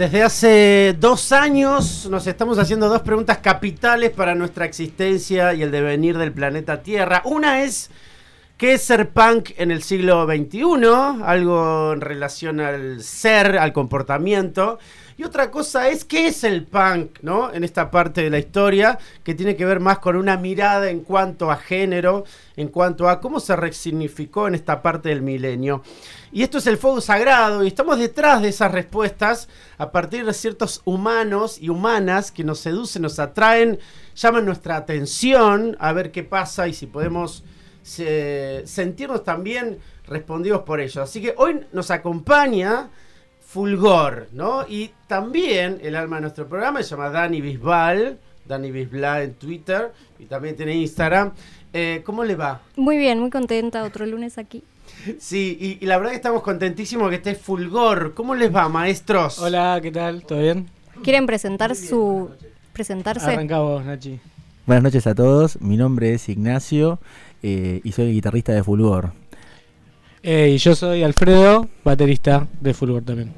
Desde hace dos años nos estamos haciendo dos preguntas capitales para nuestra existencia y el devenir del planeta Tierra. Una es, ¿qué es ser punk en el siglo XXI? Algo en relación al ser, al comportamiento. Y otra cosa es, ¿qué es el punk? ¿no? En esta parte de la historia, que tiene que ver más con una mirada en cuanto a género, en cuanto a cómo se resignificó en esta parte del milenio. Y esto es el fuego sagrado y estamos detrás de esas respuestas a partir de ciertos humanos y humanas que nos seducen, nos atraen, llaman nuestra atención a ver qué pasa y si podemos se- sentirnos también respondidos por ellos. Así que hoy nos acompaña Fulgor, ¿no? Y también el alma de nuestro programa se llama Dani Bisbal, Dani Bisbal en Twitter y también tiene Instagram. Eh, ¿Cómo le va? Muy bien, muy contenta, otro lunes aquí. Sí, y, y la verdad que estamos contentísimos que esté Fulgor. ¿Cómo les va, maestros? Hola, ¿qué tal? ¿Todo bien? ¿Quieren presentar su presentarse? Arranca vos, Nachi. Buenas noches a todos, mi nombre es Ignacio eh, y soy el guitarrista de Fulgor. Eh, y yo soy Alfredo, baterista de Fulgor también.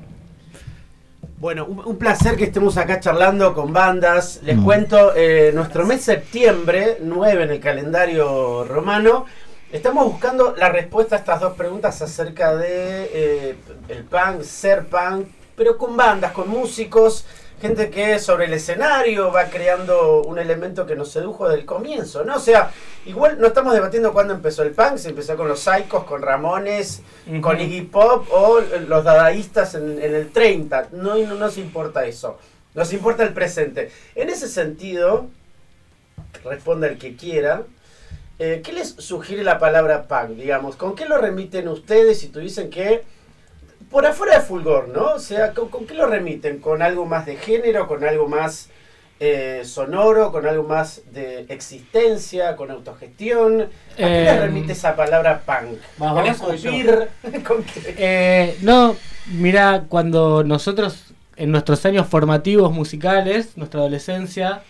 Bueno, un, un placer que estemos acá charlando con bandas. Les Mm. cuento, eh, nuestro mes septiembre, 9 en el calendario romano, estamos buscando la respuesta a estas dos preguntas acerca de eh, el punk, ser punk, pero con bandas, con músicos, gente que sobre el escenario va creando un elemento que nos sedujo desde el comienzo, ¿no? O sea, igual no estamos debatiendo cuándo empezó el punk, se empezó con los Psychos, con Ramones, con. Iggy Pop o los dadaístas en, en el 30. No, no nos importa eso. Nos importa el presente. En ese sentido, responda el que quiera. Eh, ¿Qué les sugiere la palabra punk? Digamos, ¿con qué lo remiten ustedes si tuviesen que por afuera de Fulgor, ¿no? O sea, ¿con, con qué lo remiten? ¿Con algo más de género? ¿Con algo más eh, sonoro? ¿Con algo más de existencia? ¿Con autogestión? ¿A qué le Em, remite esa palabra punk? ¿vas ¿Con escupir? ¿Con qué? Eh, no, mira, cuando nosotros, en nuestros años formativos musicales, nuestra adolescencia,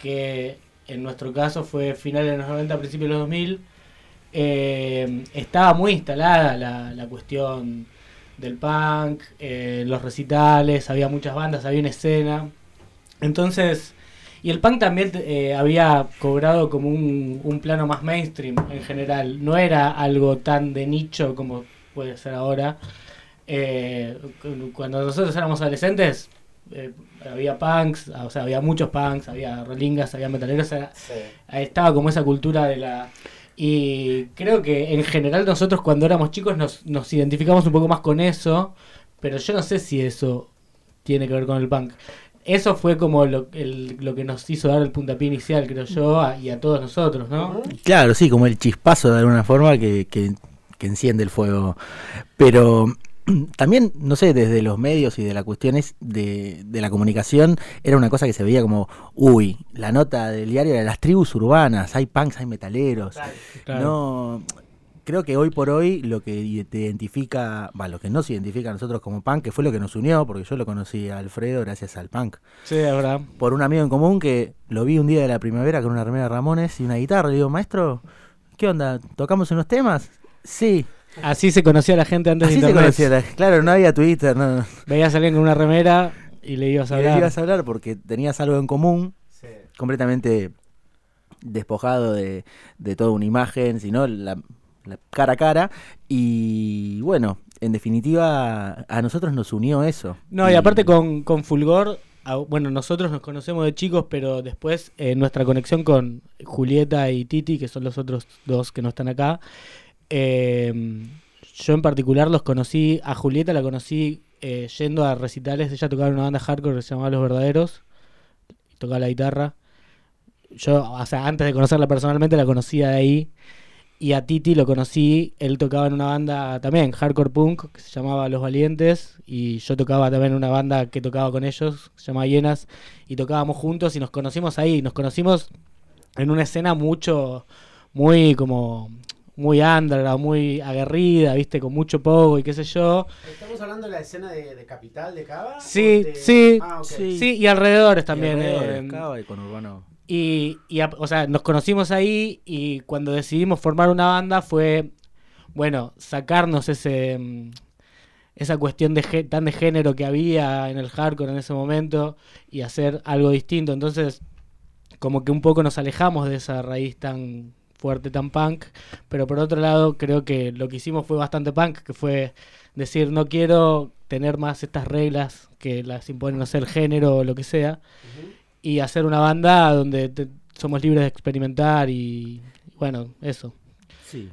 que en nuestro caso fue finales de los 90, principios de los 2000, eh, estaba muy instalada la, la cuestión del punk, eh, los recitales, había muchas bandas, había una escena. Entonces, y el punk también eh, había cobrado como un, un plano más mainstream en general, no era algo tan de nicho como puede ser ahora. Cu- cuando nosotros éramos adolescentes, había punks, o sea, había muchos punks, había rolingas, había metaleros, Sí. ahí estaba como esa cultura de la... Y creo que en general nosotros cuando éramos chicos nos, nos identificamos un poco más con eso, pero yo no sé si eso tiene que ver con el punk. Eso fue como lo, el- lo que nos hizo dar el puntapié inicial, creo yo, a- y a todos nosotros, ¿no? Claro, sí, como el chispazo de alguna forma que, que- que enciende el fuego. Pero también, no sé, desde los medios y de la cuestiones de, de la comunicación, era una cosa que se veía como, uy, la nota del diario era las tribus urbanas, hay punks, hay metaleros. Claro. No, creo que hoy por hoy lo que te identifica, va, lo que nos identifica a nosotros como punk, que fue lo que nos unió, porque yo lo conocí a Alfredo gracias al punk. Sí, verdad. Por un amigo en común que lo vi un día de la primavera con una remera de Ramones y una guitarra. Le digo, maestro, ¿qué onda? ¿Tocamos unos temas? Sí. Así se conocía la gente antes Así de se internet. conocía. la- Claro, no había Twitter, no. Veías a alguien con una remera y le ibas a Y le hablar. ibas a hablar porque tenías algo en común, Sí. completamente despojado de, de toda una imagen, sino la, la cara a cara. Y bueno, en definitiva, a nosotros nos unió eso. No, y aparte con, con Fulgor, bueno, nosotros nos conocemos de chicos, pero después eh, nuestra conexión con Julieta y Titi, que son los otros dos que no están acá, eh, yo en particular los conocí, a Julieta la conocí eh, yendo a recitales. Ella tocaba en una banda hardcore que se llamaba Los Verdaderos. Tocaba la guitarra. Yo, o sea, antes de conocerla personalmente, la conocía ahí. Y a Titi lo conocí, él tocaba en una banda también, hardcore punk, que se llamaba Los Valientes, y yo tocaba también en una banda que tocaba con ellos, que se llama Hienas, y tocábamos juntos y nos conocimos ahí, nos conocimos en una escena mucho, muy como, muy underground, muy aguerrida, viste, con mucho pogo y qué sé yo. ¿Estamos hablando de la escena de, de Capital de Cava? Sí, ¿O de- sí, Ah. Sí. Sí, y alrededores también. Y alrededor, eh, Cava y con Urbano. Y, y a- o sea, nos conocimos ahí y cuando decidimos formar una banda fue, bueno, sacarnos ese mm, esa cuestión de tan de género que había en el hardcore en ese momento y hacer algo distinto. Entonces, como que un poco nos alejamos de esa raíz tan fuerte, tan punk, pero por otro lado creo que lo que hicimos fue bastante punk, que fue decir, no quiero tener más estas reglas que las impone, no sé, el género o lo que sea, y hacer una banda donde te- somos libres de experimentar y bueno, eso. Sí.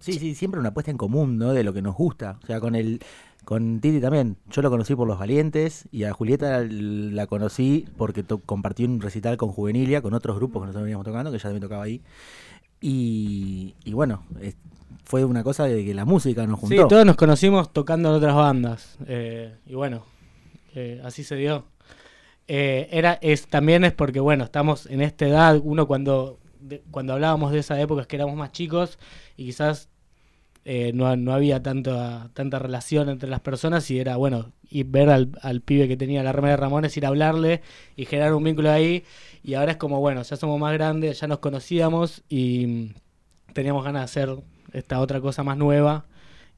Sí, sí, siempre una apuesta en común, ¿no? De lo que nos gusta. O sea, con el con Titi también. Yo lo conocí por Los Valientes y a Julieta la conocí porque compartí un recital con Juvenilia, con otros grupos que nosotros veníamos tocando, que ella también tocaba ahí. Y, y bueno, fue una cosa de que la música nos Sí, juntó. todos nos conocimos tocando en otras bandas eh, y bueno, eh, así se dio. Eh, era, es, también es porque bueno, estamos en esta edad, uno cuando, de- cuando hablábamos de esa época es que éramos más chicos y quizás eh, no, no había tanta, tanta relación entre las personas y era bueno, y ver al, al pibe que tenía la remera de Ramones, ir a hablarle y generar un vínculo ahí y ahora es como bueno, ya somos más grandes, ya nos conocíamos y mm, teníamos ganas de hacer esta otra cosa más nueva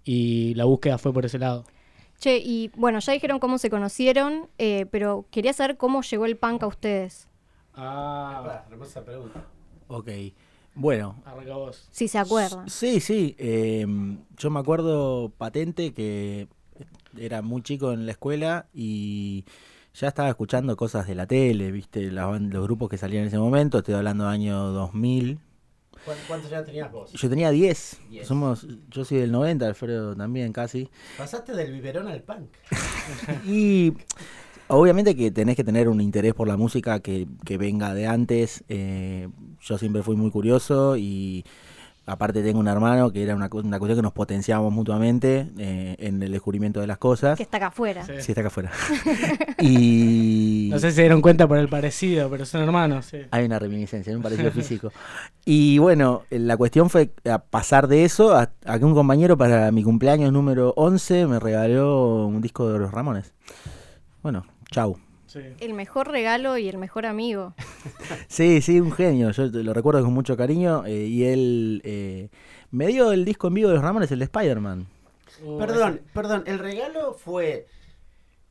y la búsqueda fue por ese lado. Che, y bueno, ya dijeron cómo se conocieron, eh, pero quería saber cómo llegó el punk a ustedes. Ah, Ah, hermosa pregunta. Ok. Bueno, arranca vos. Si se acuerdan. Sí, sí. eh, yo me acuerdo patente que era muy chico en la escuela y ya estaba escuchando cosas de la tele, viste, Las los grupos que salían en ese momento, estoy hablando del año 2000. ¿Cuán- ¿Cuántos ya tenías vos? Yo tenía 10, Diez. somos, yo soy del 90, Alfredo también casi. Pasaste del biberón al punk. Y obviamente que tenés que tener un interés por la música que, que venga de antes. eh, yo siempre fui muy curioso y aparte tengo un hermano que era una, una cuestión que nos potenciábamos mutuamente eh, en el descubrimiento de las cosas. Que está acá afuera. Sí. Sí, está acá afuera. y No sé si se dieron cuenta por el parecido, pero son hermanos, sí. hay una reminiscencia, hay un parecido físico. Y bueno, la cuestión fue a pasar de eso a, a que un compañero para mi cumpleaños número 11 me regaló un disco de los Ramones. Bueno, chau. Sí. El mejor regalo y el mejor amigo. Sí, sí, un genio. Yo lo recuerdo con mucho cariño. eh, y él eh, me dio el disco en vivo de los Ramones, el de Spider-Man. Perdón, perdón, ¿el regalo fue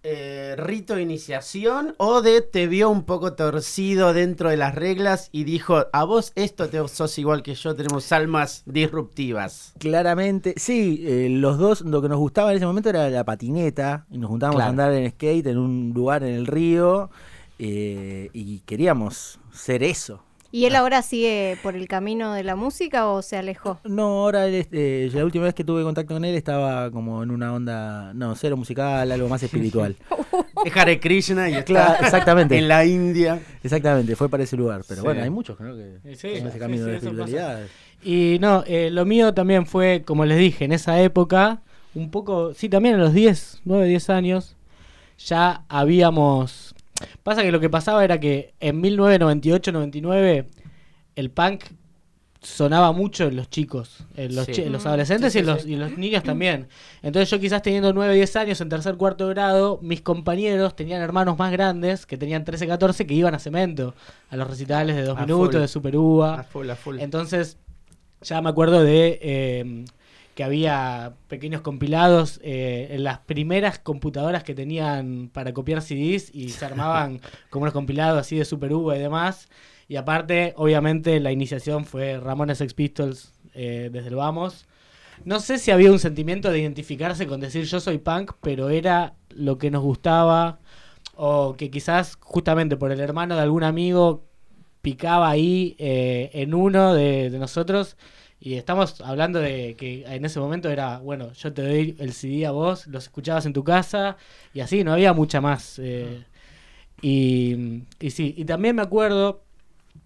eh, rito de iniciación o de te vio un poco torcido dentro de las reglas y dijo, a vos esto te sos igual que yo, tenemos almas disruptivas? Claramente, sí, eh, los dos, lo que nos gustaba en ese momento era la patineta. Y nos juntábamos Claro. a andar en skate en un lugar en el río. eh, y queríamos ser eso. ¿Y él ahora sigue por el camino de la música o se alejó? No, ahora él, este, la última vez que tuve contacto con él estaba como en una onda, no, cero musical, algo más espiritual. Es Hare Krishna y está Claro, exactamente. en la India. Exactamente, fue para ese lugar. Pero Sí. bueno, hay muchos ¿no? que Sí, en ese camino sí, de espiritualidad. Y no, eh, lo mío también fue, como les dije, en esa época, un poco, sí, también a los 10, 9, 10 años, ya habíamos... Pasa que lo que pasaba era que en 1998-99 el punk sonaba mucho en los chicos, en los, Sí. chi- en los Mm. adolescentes Sí, y, en los, sí. y en los niños también. Entonces yo quizás teniendo 9, 10 años en tercer, cuarto grado, mis compañeros tenían hermanos más grandes que tenían 13, 14 que iban a cemento, a los recitales de dos A minutos, full. de Super Uva. A full, a full. Entonces, ya me acuerdo de eh, que había pequeños compilados eh, en las primeras computadoras que tenían para copiar CDs y se armaban como unos compilados así de Super Uva y demás. Y aparte, obviamente, la iniciación fue Ramones Sex Pistols eh, desde el Vamos. No sé si había un sentimiento de identificarse con decir yo soy punk, pero era lo que nos gustaba. O que quizás justamente por el hermano de algún amigo picaba ahí eh, en uno de, de nosotros Y estamos hablando de que en ese momento era, bueno, yo te doy el CD a vos, los escuchabas en tu casa y así, no había mucha más. eh, y, y sí, y también me acuerdo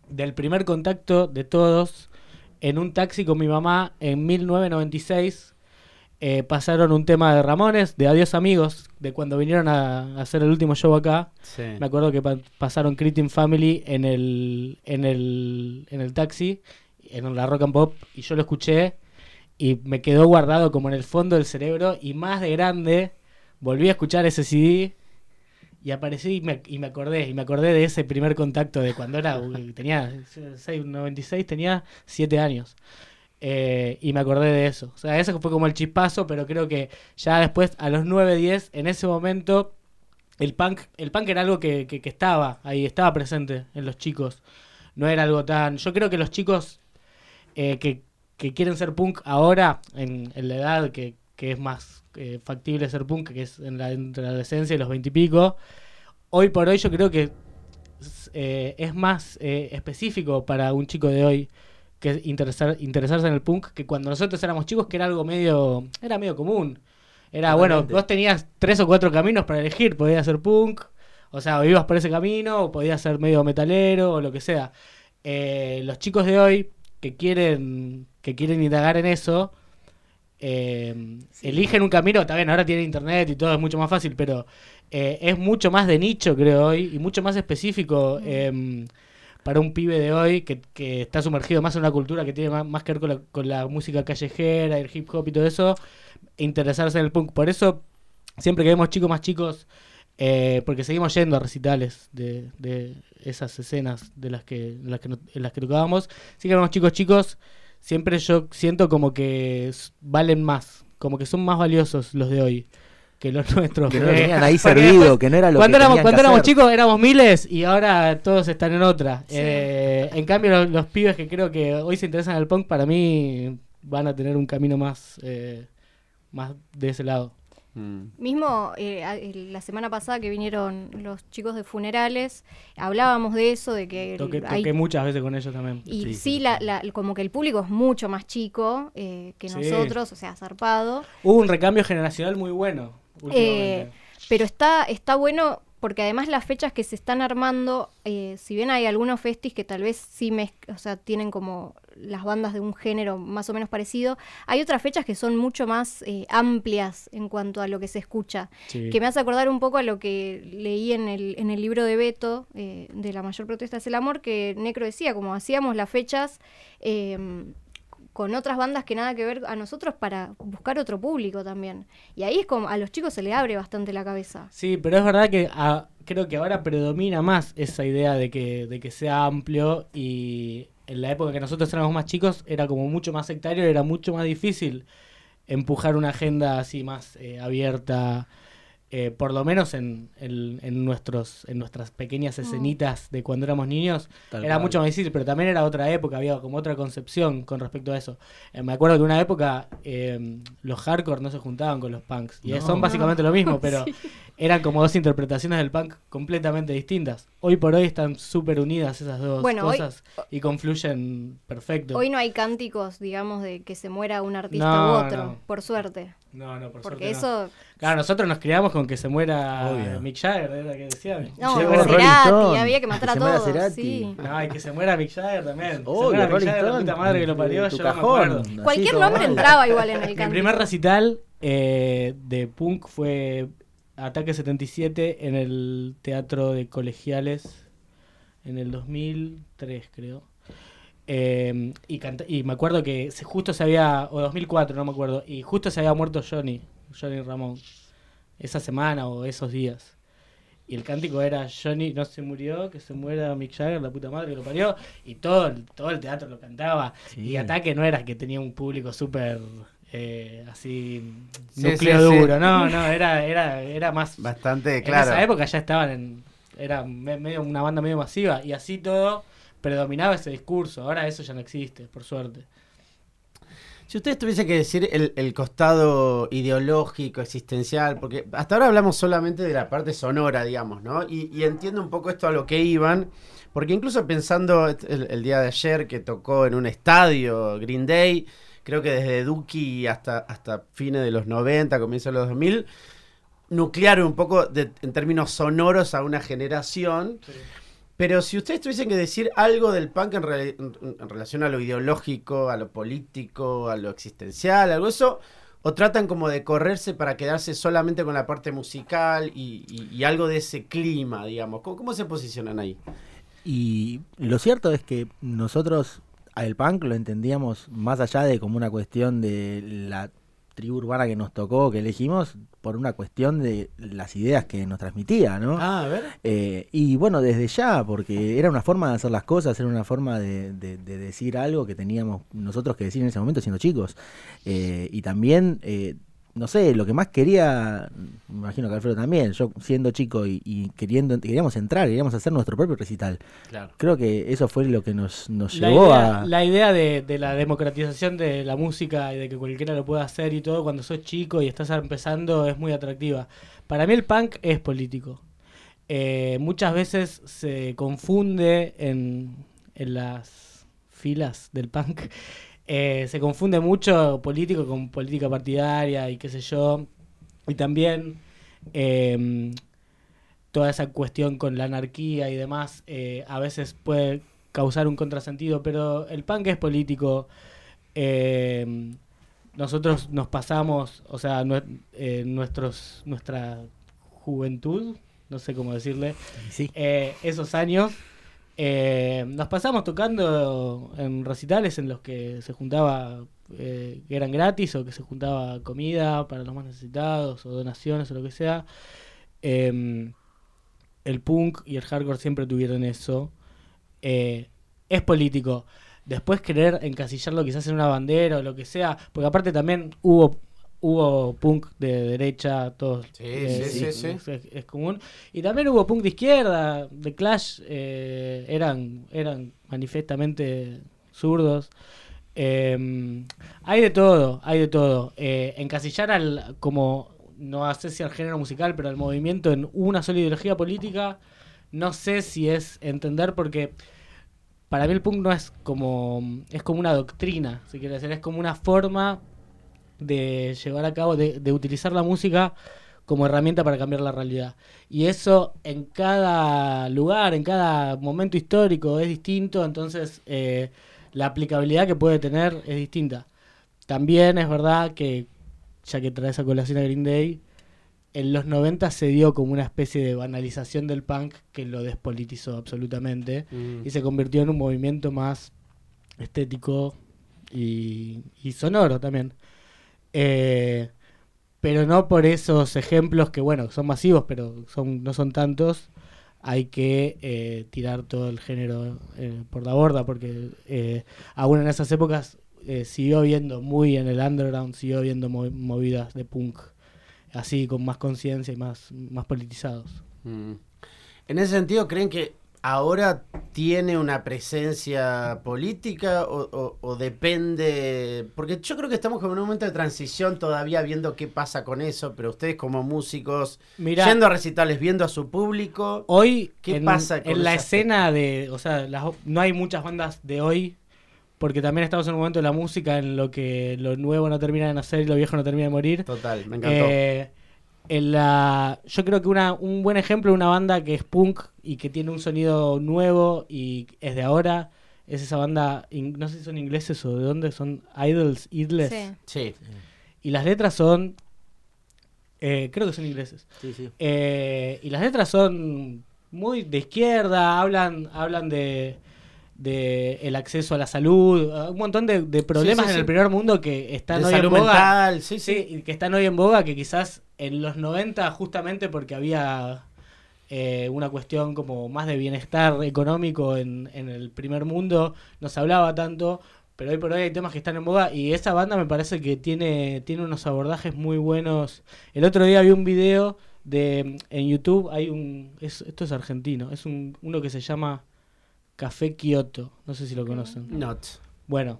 del primer contacto de todos en un taxi con mi mamá en 1996. eh, pasaron un tema de Ramones, de Adiós Amigos, de cuando vinieron a, a hacer el último show acá. Sí. Me acuerdo que pa- pasaron Cretin Family en el, en el, en el taxi, en la rock and pop, y yo lo escuché y me quedó guardado como en el fondo del cerebro y más de grande volví a escuchar ese CD y aparecí y me, y me acordé, y me acordé de ese primer contacto de cuando era, tenía, 6, 96, tenía 7 años. Eh, y me acordé de eso. O sea, ese fue como el chispazo, pero creo que ya después, a los 9, 10, en ese momento, el punk, el punk era algo que, que- que estaba ahí, estaba presente en los chicos. No era algo tan. Yo creo que los chicos eh, que, que quieren ser punk ahora, en, en la edad que, que es más eh, factible ser punk, que es en la, entre la adolescencia y los veintipico, hoy por hoy yo creo que eh, es más específico para un chico de hoy que interesar, interesarse en el punk que cuando nosotros éramos chicos, que era algo medio, era medio común. Era, bueno, vos tenías tres o cuatro caminos para elegir, podías ser punk, o sea, o ibas por ese camino, o podías ser medio metalero, o lo que sea. Eh, los chicos de hoy que quieren, que quieren indagar en eso, eh, eligen un camino, también ahora tienen internet y todo es mucho más fácil, pero eh, es mucho más de nicho, creo hoy, y mucho más específico em, para un pibe de hoy que, que está sumergido más en una cultura que tiene más, más que ver con la, con la música callejera, el hip hop y todo eso, interesarse en el punk. Por eso, siempre que vemos chicos más chicos, eh, porque seguimos yendo a recitales de, de esas escenas de las que, de las que, no- en las que tocábamos, sí que vemos chicos chicos, siempre yo siento como que valen más, como que son más valiosos los de hoy que los nuestros. Que no tenían ahí servido, después- que no era lo cuando que éramos, tenían cuando que éramos hacer. chicos éramos miles y ahora todos están en otra. Eh, en cambio, los, los pibes que creo que hoy se interesan en el punk, para mí van a tener un camino más, eh, más de ese lado. Mm. Mismo eh, la semana pasada que vinieron los chicos de funerales, hablábamos de eso, de que el- Toqué, hay- toqué muchas veces con ellos también. y Sí, la- la- como que el público es mucho más chico eh, que Sí. nosotros, o sea, zarpado. Hubo un recambio generacional muy bueno. últimamente. Eh, pero está, está bueno porque además las fechas que se están armando, eh, si bien hay algunos festis que tal vez sí o sea, tienen como las bandas de un género más o menos parecido, hay otras fechas que son mucho más eh, amplias en cuanto a lo que se escucha. Sí. Que me hace acordar un poco a lo que leí en el, en el libro de Beto, eh, de La mayor protesta es el amor, que Necro decía, como hacíamos las fechas eh, con otras bandas que nada que ver a nosotros para buscar otro público también. Y ahí es como a los chicos se le abre bastante la cabeza. Sí, pero es verdad que ah, creo que ahora predomina más esa idea de que, de que sea amplio y en la época que nosotros éramos más chicos era como mucho más sectario, era mucho más difícil empujar una agenda así más eh, abierta, eh, por lo menos en, en- en nuestros, en nuestras pequeñas escenitas de cuando éramos niños, Tal era cual. mucho más difícil, pero también era otra época, había como otra concepción con respecto a eso. Eh, me acuerdo que una época eh, los hardcore no se juntaban con los punks, y No. son básicamente lo mismo, pero eran como dos interpretaciones del punk completamente distintas. Hoy por hoy están súper unidas esas dos Bueno, hoy- cosas y confluyen perfecto. Hoy no hay cánticos, digamos, de que se muera un artista No, u otro, no. por suerte. no, no, por Porque suerte no. eso... Claro, nosotros nos criamos con que se muera Obvio. Mick Jagger, era que decían. No, Se muera- Cerati, había que matar que a se muera todos. Cerati. sí. No, y que se muera Mick Jagger también. Se muera Mick Jagger, la puta madre que lo parió, tu yo no me cajón. acuerdo. Cualquier nombre entraba igual en el Mi cántico. primer recital eh, de punk fue Ataque 77 en el Teatro de Colegiales en el 2003, creo. Eh, y, canta- y me acuerdo que se- justo se había, o 2004, no me acuerdo, y justo se había muerto Johnny, Johnny Ramón, esa semana o esos días. Y el cántico era Johnny no se murió, que se muera Mick Jagger, la puta madre que lo parió. Y todo, el- todo el teatro lo cantaba. Sí. Y Ataque no era que tenía un público súper eh, así Sí, núcleo sí, sí. duro. No, no, era, era, era más. Bastante En claro. esa época ya estaban en. Era me- medio, una banda medio masiva. Y así todo predominaba ese discurso. Ahora eso ya no existe, por suerte. Si ustedes tuviesen que decir el, el costado ideológico, existencial, porque hasta ahora hablamos solamente de la parte sonora, digamos, ¿no? Y, y entiendo un poco esto a lo que iban, porque incluso pensando el, día de ayer que tocó en un estadio Green Day, creo que desde Duki hasta, hasta fines de los 90, comienzos de los 2000, nuclearon un poco de- en términos sonoros a una generación. Pero si ustedes tuviesen que decir algo del punk en, re- en- en relación a lo ideológico, a lo político, a lo existencial, algo eso, o tratan como de correrse para quedarse solamente con la parte musical y algo de ese clima, digamos. ¿Cómo, cómo se posicionan ahí? Y lo cierto es que nosotros al punk lo entendíamos más allá de como una cuestión de la tribu urbana que nos tocó, que elegimos, por una cuestión de las ideas que nos transmitía, ¿no? Ah, a ver. Eh, y bueno, desde ya, porque era una forma de hacer las cosas, era una forma de, de- de decir algo que teníamos nosotros que decir en ese momento siendo chicos. Eh, y también, eh, no sé, lo que más quería, me imagino que Alfredo también, yo siendo chico y, y queriendo, queríamos entrar, queríamos hacer nuestro propio recital. Claro. Creo que eso fue lo que nos, nos La llevó idea, a... la idea de, de la democratización de la música y de que cualquiera lo pueda hacer y todo cuando sos chico y estás empezando es muy atractiva. Para mí el punk es político. Eh, muchas veces se confunde en, en las filas del punk. Eh, se confunde mucho político con política partidaria y qué sé yo. Y también eh, toda esa cuestión con la anarquía y demás eh, a veces puede causar un contrasentido, pero el punk es político. eh, nosotros nos pasamos, o sea, eh, nuestros, nuestra juventud, no sé cómo decirle, Sí. eh, esos años, eh, nos pasamos tocando en recitales en los que se juntaba, eh, que eran gratis o que se juntaba comida para los más necesitados o donaciones o lo que sea. Em, el punk y el hardcore siempre tuvieron eso. Eh, es político. Después querer encasillarlo quizás en una bandera o lo que sea, porque aparte también hubo hubo punk de derecha, todos Sí, eh, sí, sí, sí. Es, es común. Y también hubo punk de izquierda, de Clash, eh, eran, eran manifestamente zurdos. Eh, hay de todo, hay de todo. Eh, encasillar al, como, no sé si al género musical, pero al movimiento en una sola ideología política, no sé si es entender porque para mí el punk no es como, es como una doctrina, si quiere decir, es como una forma de llevar a cabo, de, de utilizar la música como herramienta para cambiar la realidad. Y eso en cada lugar, en cada momento histórico es distinto, entonces eh, la aplicabilidad que puede tener es distinta. También es verdad que, ya que traes a colación a Green Day, en los 90 se dio como una especie de banalización del punk que lo despolitizó absolutamente Mm. y se convirtió en un movimiento más estético y, y sonoro también. Eh, pero no por esos ejemplos que, bueno, son masivos, pero son no son tantos, hay que eh, tirar todo el género eh, por la borda, porque aún en esas épocas siguió habiendo muy en el underground, siguió habiendo mo- movidas de punk, así con más conciencia y más, más politizados. Mm. En ese sentido, ¿creen que ahora tiene una presencia política o, o- o depende? Porque yo creo que estamos en un momento de transición todavía viendo qué pasa con eso, pero ustedes como músicos, Mirá, yendo a recitales, viendo a su público, Hoy, ¿Qué en, pasa con en la escena de. O sea, las- no hay muchas bandas de hoy. Porque también estamos en un momento de la música en lo que lo nuevo no termina de nacer y lo viejo no termina de morir. total, me encantó. Eh, en la, yo creo que una, un buen ejemplo de una banda que es punk y que tiene un sonido nuevo y es de ahora es esa banda, in- no sé si son ingleses o de dónde, son Idols, Idles. Sí. sí, Y las letras son, eh, creo que son ingleses. Sí, sí. Eh, y las letras son muy de izquierda, hablan, hablan de, de el acceso a la salud, uh, un montón de, de problemas sí, en sí. el primer mundo que están de hoy en boga. mental, sí, Sí, que están hoy en boga, que quizás en los 90, justamente porque había eh, una cuestión como más de bienestar económico en, en el primer mundo, no se hablaba tanto, pero hoy por hoy hay temas que están en boga y esa banda me parece que tiene, tiene unos abordajes muy buenos. El otro día vi un video de en YouTube, hay un, es- esto es argentino, es un, uno que se llama Café Kioto, no sé si lo conocen. Not. Bueno,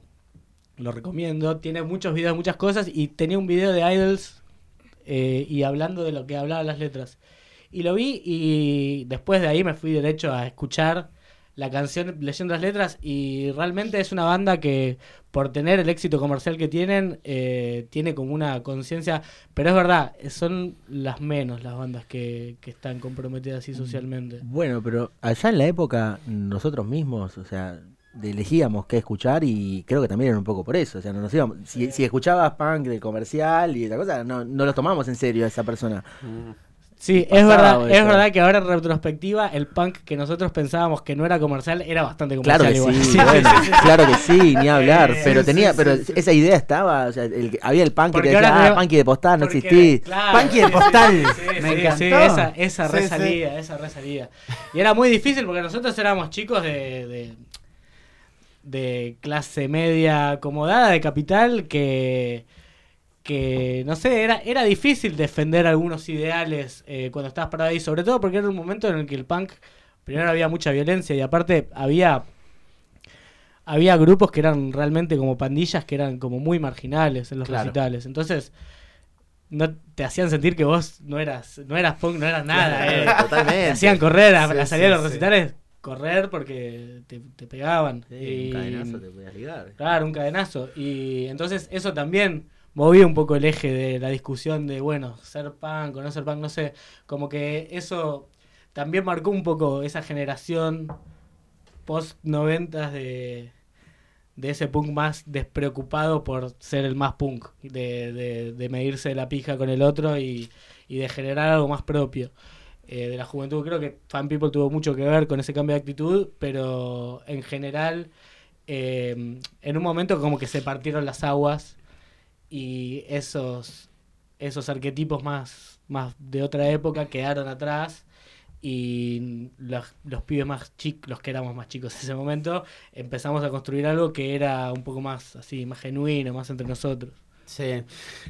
lo recomiendo. Tiene muchos videos, muchas cosas. Y tenía un video de Idols eh, y hablando de lo que hablaban las letras. Y lo vi y después de ahí me fui derecho a escuchar la canción leyendo las letras y realmente es una banda que por tener el éxito comercial que tienen eh, tiene como una conciencia pero es verdad son las menos las bandas que, que están comprometidas así socialmente Bueno, pero allá en la época nosotros mismos, o sea, elegíamos qué escuchar y creo que también era un poco por eso. O sea, no nos íbamos, si, si escuchabas punk del comercial y esa cosa, no, no lo tomamos en serio a esa persona. Sí, es verdad, es verdad que ahora en retrospectiva el punk que nosotros pensábamos que no era comercial era bastante Claro comercial que sí, bueno, claro que sí, ni hablar. Pero sí, tenía, sí, pero esa idea estaba, o sea, el- había el punk que te decía, ah, punky de postal, no existí. claro, Punky de postal. Sí, Me sí, encantó. sí, esa, esa Sí, sí. resalida, esa resalida. Y era muy difícil porque nosotros éramos chicos de, de, de clase media acomodada, de capital, que, que no sé, era, era difícil defender algunos ideales eh, cuando estabas parado ahí, sobre todo porque era un momento en el que el punk, primero había mucha violencia y aparte había... Había grupos que eran realmente como pandillas que eran como muy marginales en los Claro. recitales. Entonces, no te hacían sentir que vos no eras no eras punk, no eras nada. eh. Totalmente. Te hacían correr a Sí, la salida sí, de los sí. Correr porque te, te pegaban. Sí, Y- un cadenazo te podías ligar. Claro, un cadenazo. Y entonces eso también movía un poco el eje de la discusión de, bueno, ser punk o no ser punk, no sé. Como que eso también marcó un poco esa generación post noventas de, de ese punk más despreocupado por ser el más punk, de, de, de medirse la pija con el otro y, y de generar algo más propio. Eh, de la juventud creo que Fan People tuvo mucho que ver con ese cambio de actitud, pero en general eh, en un momento como que se partieron las aguas y esos esos arquetipos más más de otra época quedaron atrás y los, los pibes más chicos, los que éramos más chicos en ese momento, empezamos a construir algo que era un poco más así, más genuino, más entre nosotros. Sí.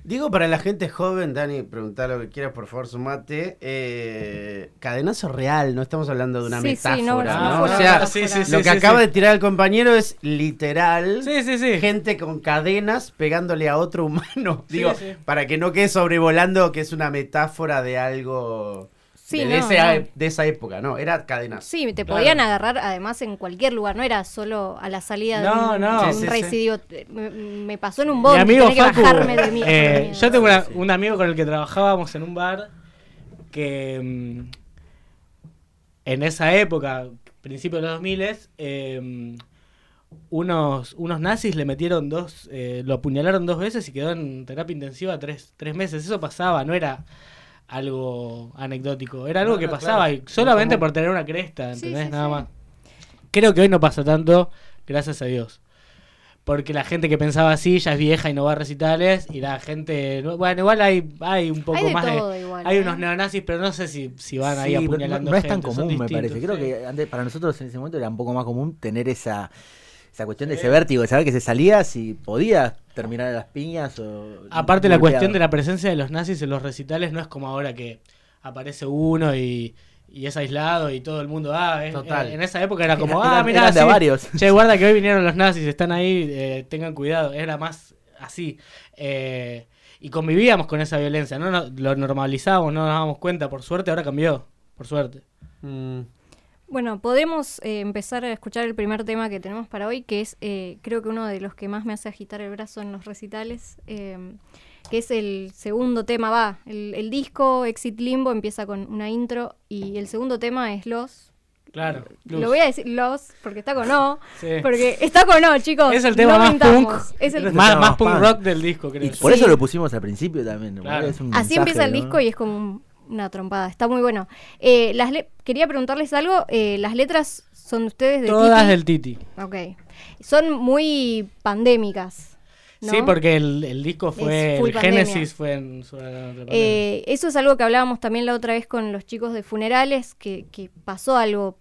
Digo para la gente joven, Dani, preguntar lo que quieras, por favor, sumate. Eh, cadenazo real, no estamos hablando de una Sí, sí, metáfora. no, ¿no? no, O sea, no, sí, sí, lo que sí, acaba sí. de tirar el compañero es literal. Sí, sí, sí. Gente con cadenas pegándole a otro humano. Sí, Digo, sí. para que no quede sobrevolando que es una metáfora de algo Sí, de, no, ese- no. de esa época, ¿no? Era cadenazo. Sí, te Claro. podían agarrar además en cualquier lugar, no era solo a la salida No, de un, no. de Sí, un sí, race sí. y digo, te- me, me pasó en un Mi bondi, amigo tenía que Facu, bajarme de mí. eh, yo tengo una- un amigo con el que trabajábamos en un bar que mm, en esa época, principio de los 2000, eh, unos, unos nazis le metieron dos, eh, lo apuñalaron dos veces y quedó en terapia intensiva tres, tres meses. Eso pasaba, no era algo anecdótico, era algo No, que no, pasaba claro. y solamente por tener una cresta, ¿entendés? sí, Nada sí. más. Creo que hoy no pasa tanto, gracias a Dios. Porque la gente que pensaba así ya es vieja y no va a recitales. Y la gente. no- Bueno, igual hay, hay un poco Hay de más todo de. igual, hay ¿eh? unos neonazis, pero no sé si, si van ahí no- apuñalando. no, es tan común, me parece. Creo sí. que antes, para nosotros en ese momento era un poco más común tener esa, esa cuestión de ese vértigo, de saber que se salía si podías terminar a las piñas o. Aparte, la golpeado. cuestión de la presencia de los nazis en los recitales no es como ahora que aparece uno y, y es aislado y todo el mundo. Ah, es- Total. En esa época era como. Eran- ah, de sí, varios. Che, guarda que hoy vinieron los nazis, están ahí, eh, tengan cuidado. Era más así. Eh, y convivíamos con esa violencia, no, No, lo normalizábamos, no nos dábamos cuenta. Por suerte, ahora cambió. Por suerte. Mm. Bueno, podemos eh, empezar a escuchar el primer tema que tenemos para hoy, que es eh, creo que uno de los que más me hace agitar el brazo en los recitales, eh, que es el segundo tema, va, el, el disco Exit Limbo empieza con una intro y el segundo tema es Los. Claro. Luz. Lo voy a decir Los porque está con O, Sí. porque está con O, chicos. Es el tema no más punk. Es el- Pero más, tema más punk rock del disco, creo. Y por Sí. eso lo pusimos al principio también. ¿no? Claro. Es un Así mensaje, empieza el ¿no? disco y es como un- una trompada. Está muy bueno. Eh, las le- quería preguntarles algo. eh, las letras son de ustedes de Todas Titi? del Titi. Ok. Son muy pandémicas. ¿no? Sí, porque el, el disco fue. El. Génesis fue en. Eh, eso es algo que hablábamos también la otra vez con los chicos de funerales, que, que pasó algo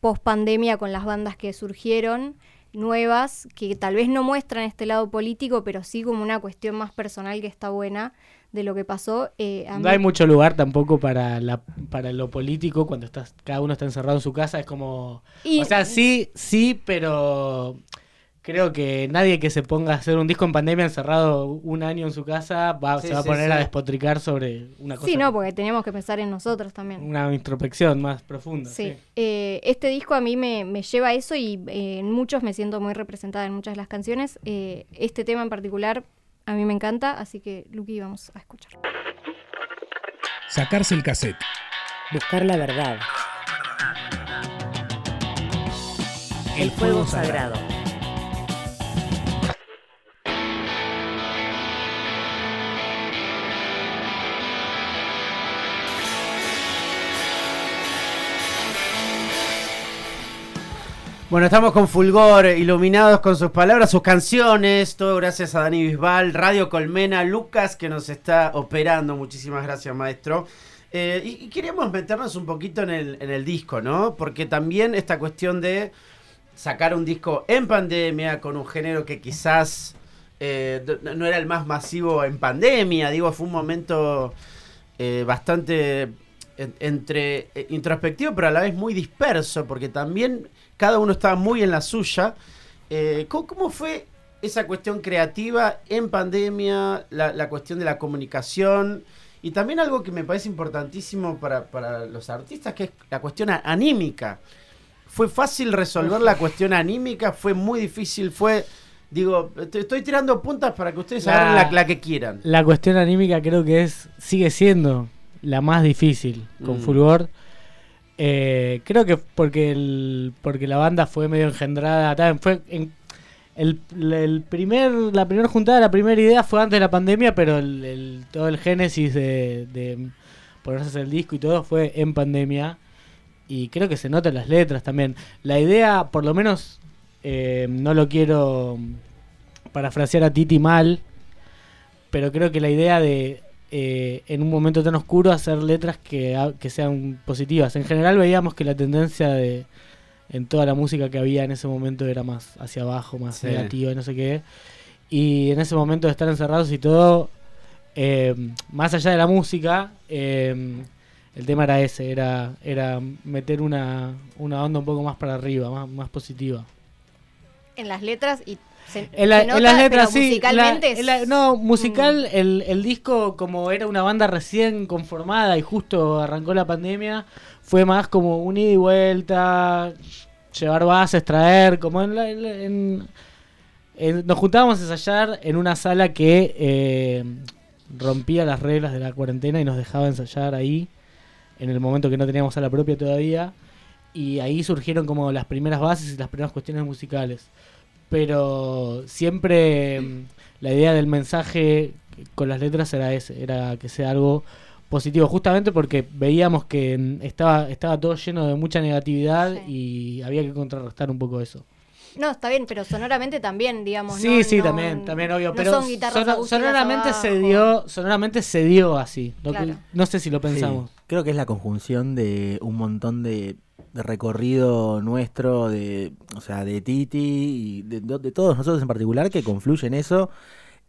post pandemia con las bandas que surgieron nuevas, que tal vez no muestran este lado político, pero sí como una cuestión más personal que está buena de lo que pasó. Eh, a No mí- hay mucho lugar tampoco para la para lo político cuando estás cada uno está encerrado en su casa es como Y- o sea sí sí pero creo que nadie que se ponga a hacer un disco en pandemia encerrado un año en su casa va, Sí, se va a poner sí. a despotricar sobre una cosa. Sí, no, porque teníamos que pensar en nosotros también. Una introspección más profunda. Sí, sí. Eh, este disco a mí me, me lleva a eso y eh, en muchos me siento muy representada en muchas de las canciones. Eh, este tema en particular a mí me encanta, así que Luqui vamos a escuchar. Sacarse el cassette. Buscar la verdad. El fuego sagrado. Bueno, estamos con Fulgor, iluminados con sus palabras, sus canciones, todo gracias a Dani Bisbal, Radio Colmena, Lucas que nos está operando, muchísimas gracias maestro. Eh, y, queríamos meternos un poquito en el, disco, ¿no? Porque también esta cuestión de sacar un disco en pandemia con un género que quizás eh, no era el más masivo en pandemia, digo, fue un momento eh, bastante en- entre eh, introspectivo, pero a la vez muy disperso, porque también cada uno estaba muy en la suya. Eh, ¿cómo, cómo fue esa cuestión creativa en pandemia, la, la cuestión de la comunicación? Y también algo que me parece importantísimo para, para los artistas, que es la cuestión anímica. ¿Fue fácil resolver la cuestión anímica? ¿Fue muy difícil? ¿Fue...? Digo, estoy tirando puntas para que ustedes La- la, la que quieran. La cuestión anímica creo que es sigue siendo la más difícil con Mm. Fulgor. Eh, creo que porque el, porque la banda fue medio engendrada. también fue el, primer, la primera juntada, la primera idea fue antes de la pandemia, pero todo el génesis de, de ponerse el disco y todo fue en pandemia. Y creo que se nota en las letras también. La idea, por lo menos, eh, no lo quiero parafrasear a Titi mal, pero creo que la idea de eh, en un momento tan oscuro hacer letras que, que sean positivas. En general veíamos que la tendencia de en toda la música que había en ese momento era más hacia abajo, más Sí. negativa y no sé qué. Y en ese momento de estar encerrados y todo, eh, más allá de la música, eh, el tema era ese, era, era meter una, una onda un poco más para arriba, más, más positiva. En las letras y se, En, la- se nota, en las letras pero sí. musicalmente la- es- en la- no, musical, Mm. el, el disco, como era una banda recién conformada y justo arrancó la pandemia, fue más como un ida y vuelta, llevar bases, traer, como en, la- en la- en- en- nos juntábamos a ensayar en una sala que eh, rompía las reglas de la cuarentena y nos dejaba ensayar ahí, en el momento que no teníamos sala propia todavía. Y ahí surgieron como las primeras bases y las primeras cuestiones musicales pero siempre mm, la idea del mensaje con las letras era ese, era que sea algo positivo, justamente porque veíamos que mm, estaba, estaba todo lleno de mucha negatividad y había que contrarrestar un poco eso. No, está bien, pero sonoramente también, digamos. Sí, no- sí, no- también, también obvio, no pero son sonoramente se dio, sonoramente se dio así. Lo que- Claro. no sé si lo pensamos. Sí, creo que es la conjunción de un montón de, de recorrido nuestro, de, o sea, de Titi y de, todos nosotros en particular, que confluye en eso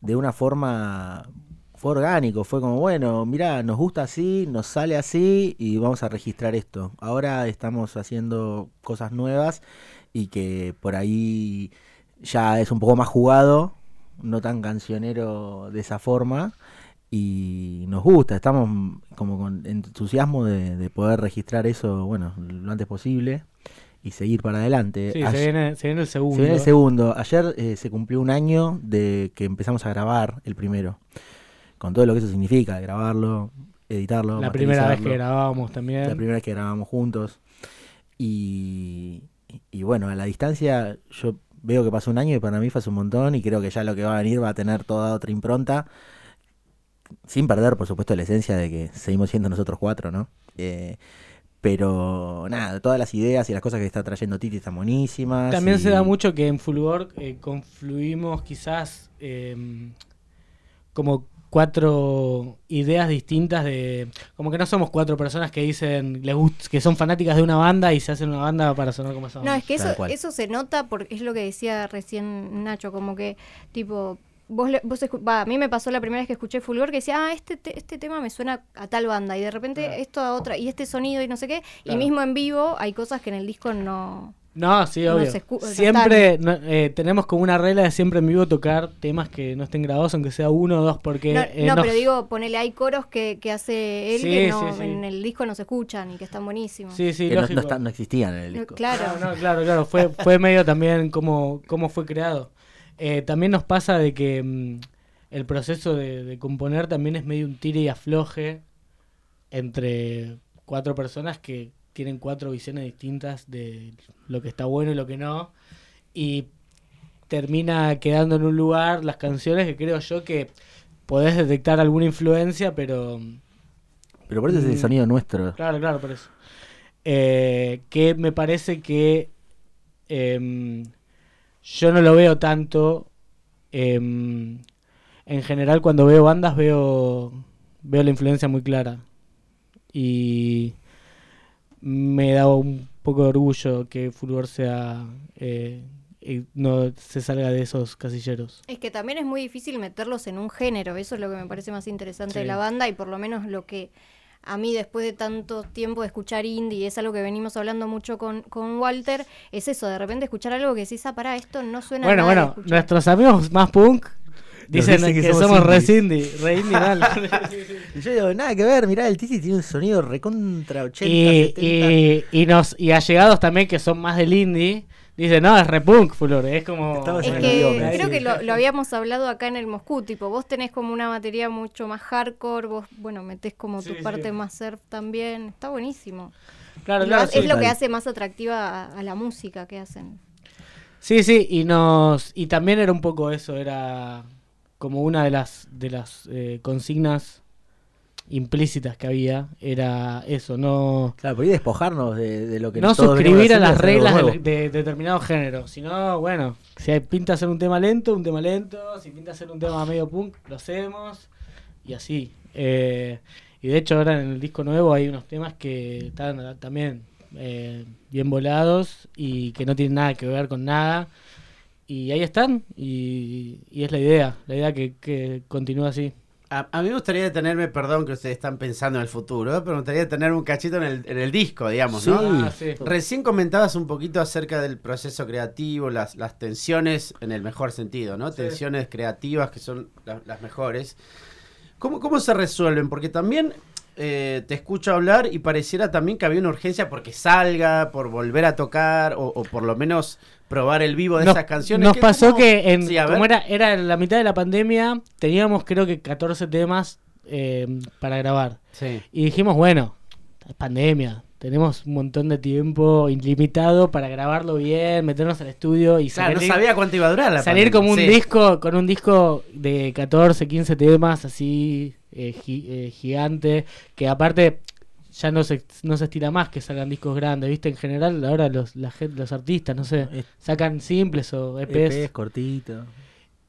de una forma. Fue orgánico, fue como, bueno, mira, nos gusta así, nos sale así y vamos a registrar esto. Ahora estamos haciendo cosas nuevas y que por ahí ya es un poco más jugado, no tan cancionero de esa forma y nos gusta, estamos como con entusiasmo de, de poder registrar eso, bueno, lo antes posible y seguir para adelante. Sí, Ayer- se viene, se viene el segundo. se viene el segundo. Ayer eh, se cumplió un año de que empezamos a grabar el primero, con todo lo que eso significa, grabarlo, editarlo. la primera vez que grabábamos también. La primera vez que grabamos juntos. Y, y bueno, a la distancia yo veo que pasó un año y para mí fue un montón y creo que ya lo que va a venir va a tener toda otra impronta. Sin perder, por supuesto, la esencia de que seguimos siendo nosotros cuatro, ¿no? Eh, pero nada, todas las ideas y las cosas que está trayendo Titi están buenísimas. También y- se da mucho que en Fulgor eh, confluimos quizás eh, como cuatro ideas distintas de como que no somos cuatro personas que dicen les gust- que son fanáticas de una banda y se hacen una banda para sonar como esa No, es que eso se nota porque es lo que decía recién Nacho, como que, tipo, vos, le- vos escu- va, a mí me pasó la primera vez que escuché Fulgor que decía, ah, este, te- este tema me suena a tal banda, y de repente Claro. esto a otra, y este sonido y no sé qué, y mismo en vivo hay cosas que en el disco no, No, sí, obvio. Sea, siempre no, eh, tenemos como una regla de siempre en vivo tocar temas que no estén grabados, aunque sea uno o dos, porque... No, eh, no, pero digo, ponele, hay coros que, que hace él Sí, que no, sí, sí. en el disco no se escuchan y que están buenísimos. Sí, sí, que no, lógico. no están- no existían en el No, disco. claro. No, no, claro, claro. Fue, fue medio también cómo, cómo fue creado. Eh, también nos pasa de que mm, el proceso de, de componer también es medio un tire y afloje entre cuatro personas que tienen cuatro visiones distintas de lo que está bueno y lo que no. Y termina quedando en un lugar las canciones que creo yo que podés detectar alguna influencia, pero... Pero por eso es el Mm. sonido nuestro. Claro, claro, por eso. Eh, que me parece que em, yo no lo veo tanto. em, en general, cuando veo bandas, veo, veo la influencia muy clara. Y me da un poco de orgullo que Fulgor sea. eh, y no se salga de esos casilleros. Es que también es muy difícil meterlos en un género, eso es lo que me parece más interesante Sí. de la banda y por lo menos lo que a mí después de tanto tiempo de escuchar indie, y es algo que venimos hablando mucho con, con Walter, es eso, de repente escuchar algo que decís, ah, pará, esto no suena Bueno, nada bueno, escuchar". nuestros amigos más punk dicen dicen que, que somos somos re indie, re indie mal. Y yo digo, nada que ver, mirá, el Titi tiene un sonido recontra 80, y, 70. y, y nos y allegados también que son más del indie dicen no es repunk Fulor es como Es que idioma, creo sí. que lo, lo habíamos hablado acá en el Moscú, tipo, vos tenés como una batería mucho más hardcore, vos, bueno, metés como tu Sí, parte sí. más surf también, está buenísimo. claro es lo que hace más atractiva a, a la música que hacen. sí sí y nos y también era un poco eso era como una de las de las eh, consignas implícitas que había era eso no Claro, ahí despojarnos de, de lo que no suscribir a las reglas de, determinado género, sino bueno, si hay- pinta hacer un tema lento, un tema lento, si pinta hacer un tema medio punk, lo hacemos y así. Eh, y de hecho ahora en el disco nuevo hay unos temas que están también eh, bien volados y que no tienen nada que ver con nada. Y ahí están y, y es la idea, la idea que, que continúa así. A, a mí me gustaría detenerme, perdón que ustedes están pensando en el futuro, ¿eh? pero me gustaría detener un cachito en el, en el disco, digamos, ¿no? Sí. Ah, sí. Recién comentabas un poquito acerca del proceso creativo, las, las tensiones en el mejor sentido, ¿no? Sí. Tensiones creativas que son la- las mejores. ¿Cómo, ¿Cómo se resuelven? Porque también eh, te escucho hablar y pareciera también que había una urgencia porque salga, por volver a tocar o, o por lo menos probar el vivo de Nos, esas canciones. nos ¿Qué- pasó que en, Sí, como era, era la mitad de la pandemia, teníamos creo que 14 temas eh, para grabar. Sí. Y dijimos, bueno, pandemia, tenemos un montón de tiempo ilimitado para grabarlo bien, meternos al estudio y Claro, no salir, sabía cuánto iba a durar la salir pandemia. como un Sí. disco, con un disco de 14, 15 temas así eh, gi- eh, gigante, que aparte ya no se, no se estira más que salgan discos grandes, ¿viste? En general ahora los, la los artistas, no sé, sacan simples o EPs. EPs, cortito.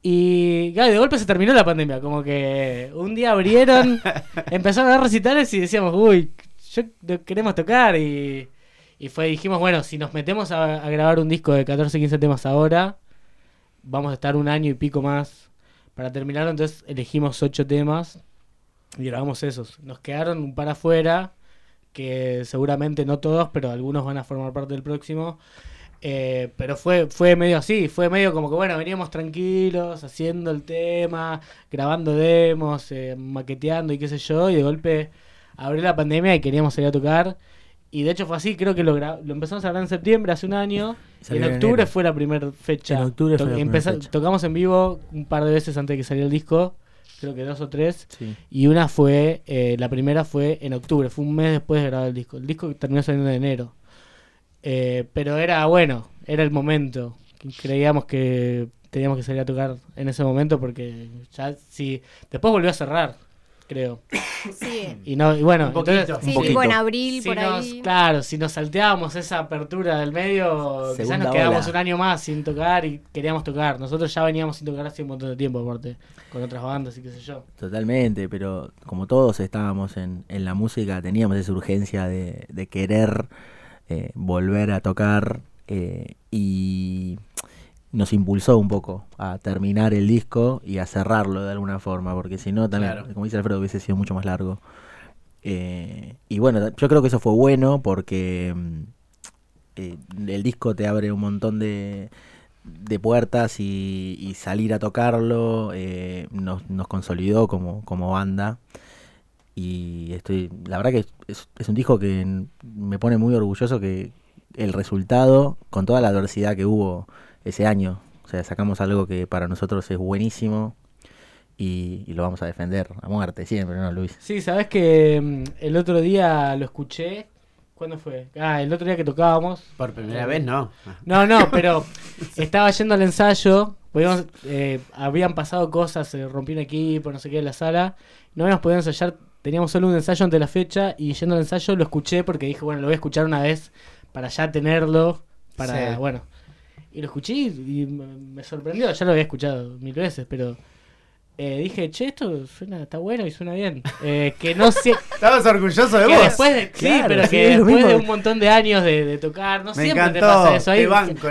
Y claro, de golpe se terminó la pandemia, como que un día abrieron, empezaron a dar recitales y decíamos, uy, yo queremos tocar y, y fue, dijimos, bueno, si nos metemos a, a grabar un disco de 14, 15 temas ahora, vamos a estar un año y pico más para terminarlo, entonces elegimos 8 temas grabamos esos. Nos quedaron un par afuera, que seguramente no todos, pero algunos van a formar parte del próximo. Eh, pero fue, fue medio así, fue medio como que bueno, veníamos tranquilos, haciendo el tema, grabando demos, eh, maqueteando y qué sé yo, y de golpe abrió la pandemia y queríamos salir a tocar. Y de hecho fue así, creo que lo, lo empezamos a grabar en septiembre, hace un año, y Salió en en octubre fue la primera fecha. En octubre fue la primera fecha. Tocamos en vivo un par de veces antes de que saliera el disco, creo que dos o tres. Sí. Y una fue, eh, la primera fue en octubre, fue un mes después de grabar el disco. El disco terminó saliendo en enero. Eh, pero era bueno, era el momento. Creíamos que teníamos que salir a tocar en ese momento porque ya sí. Después volvió a cerrar, creo. Sí, Y no, y bueno, Un poquito. entonces. sí Un tipo en abril, si por nos- ahí. claro, si nos salteábamos esa apertura del medio, quizás nos quedábamos ola. un año más sin tocar y queríamos tocar. Nosotros ya veníamos sin tocar hace un montón de tiempo, aparte, con otras bandas y qué sé yo. Totalmente, pero como todos estábamos en, en la música, teníamos esa urgencia de, de querer eh, volver a tocar eh, y nos impulsó un poco a terminar el disco y a cerrarlo de alguna forma, porque si no, también, Claro. como dice Alfredo, hubiese sido mucho más largo. Eh, y bueno, yo creo que eso fue bueno porque mm, eh, el disco te abre un montón de, de puertas y, y salir a tocarlo eh, nos, nos consolidó como, como banda. Y estoy, la verdad que es, es un disco que me pone muy orgulloso que el resultado, con toda la adversidad que hubo ese año, o sea, sacamos algo que para nosotros es buenísimo y, y lo vamos a defender a muerte siempre, ¿no, Luis? Sí, sabes que mm, el otro día lo escuché. ¿Cuándo fue? Ah, el otro día que tocábamos. Por primera vez, no. No, no, pero estaba yendo al ensayo. podíamos- eh, habían pasado cosas, se rompió un equipo, no sé qué en la sala. No habíamos podido ensayar. Teníamos solo un ensayo ante la fecha. Y yendo al ensayo lo escuché porque dije, bueno, lo voy a escuchar una vez para ya tenerlo. Para, Sí. bueno. Y lo escuché y me me sorprendió. Ya lo había escuchado mil veces, pero. eh, dije, che, esto suena, está bueno y suena bien. Eh, que no sé. Estabas orgulloso de Que vos. después de, sí, Claro, pero sí, que es lo después de un montón de años de, de tocar, no Me siempre te encantó, pasa eso. te Ahí,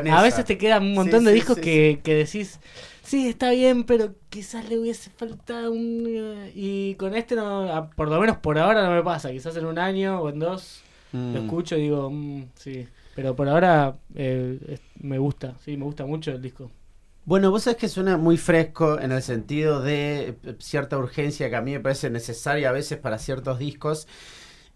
a esa. veces te quedan un montón Sí, de discos sí, que, que decís, sí, está bien, pero quizás le hubiese faltado un... eh, Y con este, no, por lo menos por ahora no me pasa. Quizás en un año o en dos lo Mm. escucho y digo, mm, sí. Pero por ahora eh, es- me gusta, sí, me gusta mucho el disco. Bueno, vos sabés que suena muy fresco en el sentido de eh, cierta urgencia que a mí me parece necesaria a veces para ciertos discos.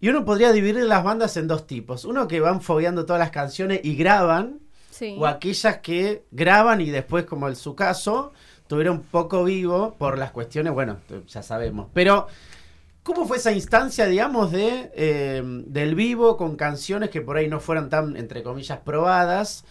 Y uno podría dividir las bandas en dos tipos. Uno que van fogueando todas las canciones y graban, Sí. o aquellas que graban y después, como en su caso, tuvieron poco vivo por las cuestiones, bueno, ya sabemos. Pero, ¿cómo fue esa instancia, digamos, de eh, del vivo con canciones que por ahí no fueran tan, entre comillas, probadas?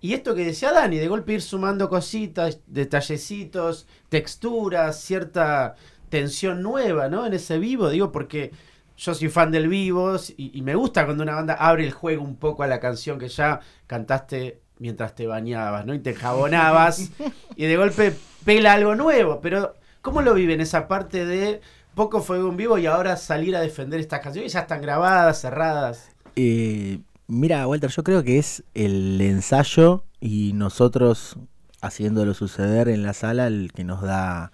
Y esto que decía Dani, de golpe ir sumando cositas, detallecitos, texturas, cierta tensión nueva, ¿no? En ese vivo, digo, porque yo soy fan del vivo y, y me gusta cuando una banda abre el juego un poco a la canción que ya cantaste mientras te bañabas, ¿no? Y te jabonabas y de golpe pela algo nuevo, pero ¿cómo lo viven esa parte de poco fuego en vivo y ahora salir a defender estas canciones? Ya están grabadas, cerradas. Eh, mira, Walter, yo creo que es el ensayo y nosotros haciéndolo suceder en la sala el que nos da,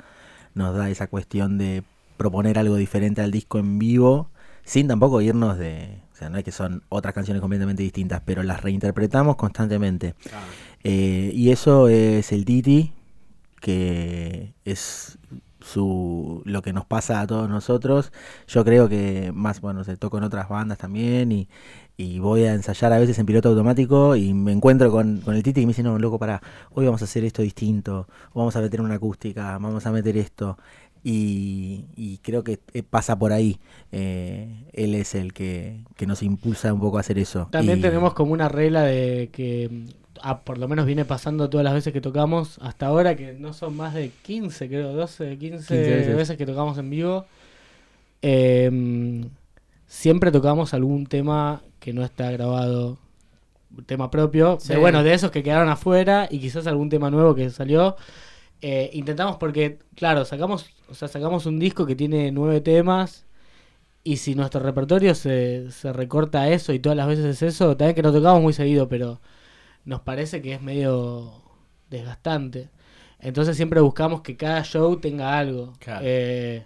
nos da esa cuestión de proponer algo diferente al disco en vivo, sin tampoco irnos de... O sea, no es que son otras canciones completamente distintas, pero las reinterpretamos constantemente. Eh, y eso es el Titi, que es su lo que nos pasa a todos nosotros. Yo creo que más, bueno, se toco en otras bandas también y, y voy a ensayar a veces en piloto automático y me encuentro con, con el Titi y me dice, no, loco, para, hoy vamos a hacer esto distinto, vamos a meter una acústica, vamos a meter esto. Y, y creo que eh, pasa por ahí. Eh, él es el que, que nos impulsa un poco a hacer eso. También Y- tenemos como una regla de que, mm, ah, por lo menos viene pasando todas las veces que tocamos hasta ahora, que no son más de 15, creo, 12, 15, 15 veces. veces. que tocamos en vivo. eh, mm, siempre tocamos algún tema que no está grabado, un tema propio. Sí. De, bueno, de esos que quedaron afuera y quizás algún tema nuevo que salió. Eh, intentamos porque, claro, sacamos, o sea, sacamos un disco que tiene nueve temas. Y si nuestro repertorio se, se recorta a eso y todas las veces es eso, también que lo tocamos muy seguido, pero nos parece que es medio desgastante. Entonces siempre buscamos que cada show tenga algo. Claro. eh,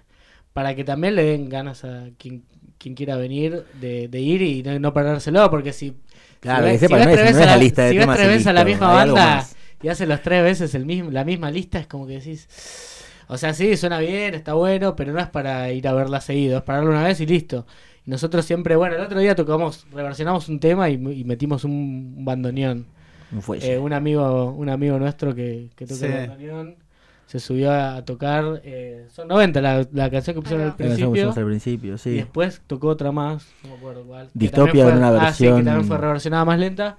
para que también le den ganas a quien, quien quiera venir de, de ir y no, no perdérselo, porque si, Claro, si que ves- sepa, si no ves es- tres no la lista de si ves temas tres veces a la misma banda. Y hace los tres veces el mismo, la misma lista, es como que decís... O sea, sí, suena bien, está bueno, pero no es para ir a verla seguido, es para verla una vez y listo. Y nosotros siempre, bueno, el otro día tocamos, reversionamos un tema y, y metimos un, un bandoneón. Un. Eh, un amigo un amigo nuestro que, que toca Sí. el bandoneón se subió a tocar, eh, son 90 la, la canción que pusieron al principio. pusimos al principio, Y sí. después tocó otra más, no me acuerdo cuál. Distopia en una ah, sí, que versión- también fue reversionada más lenta.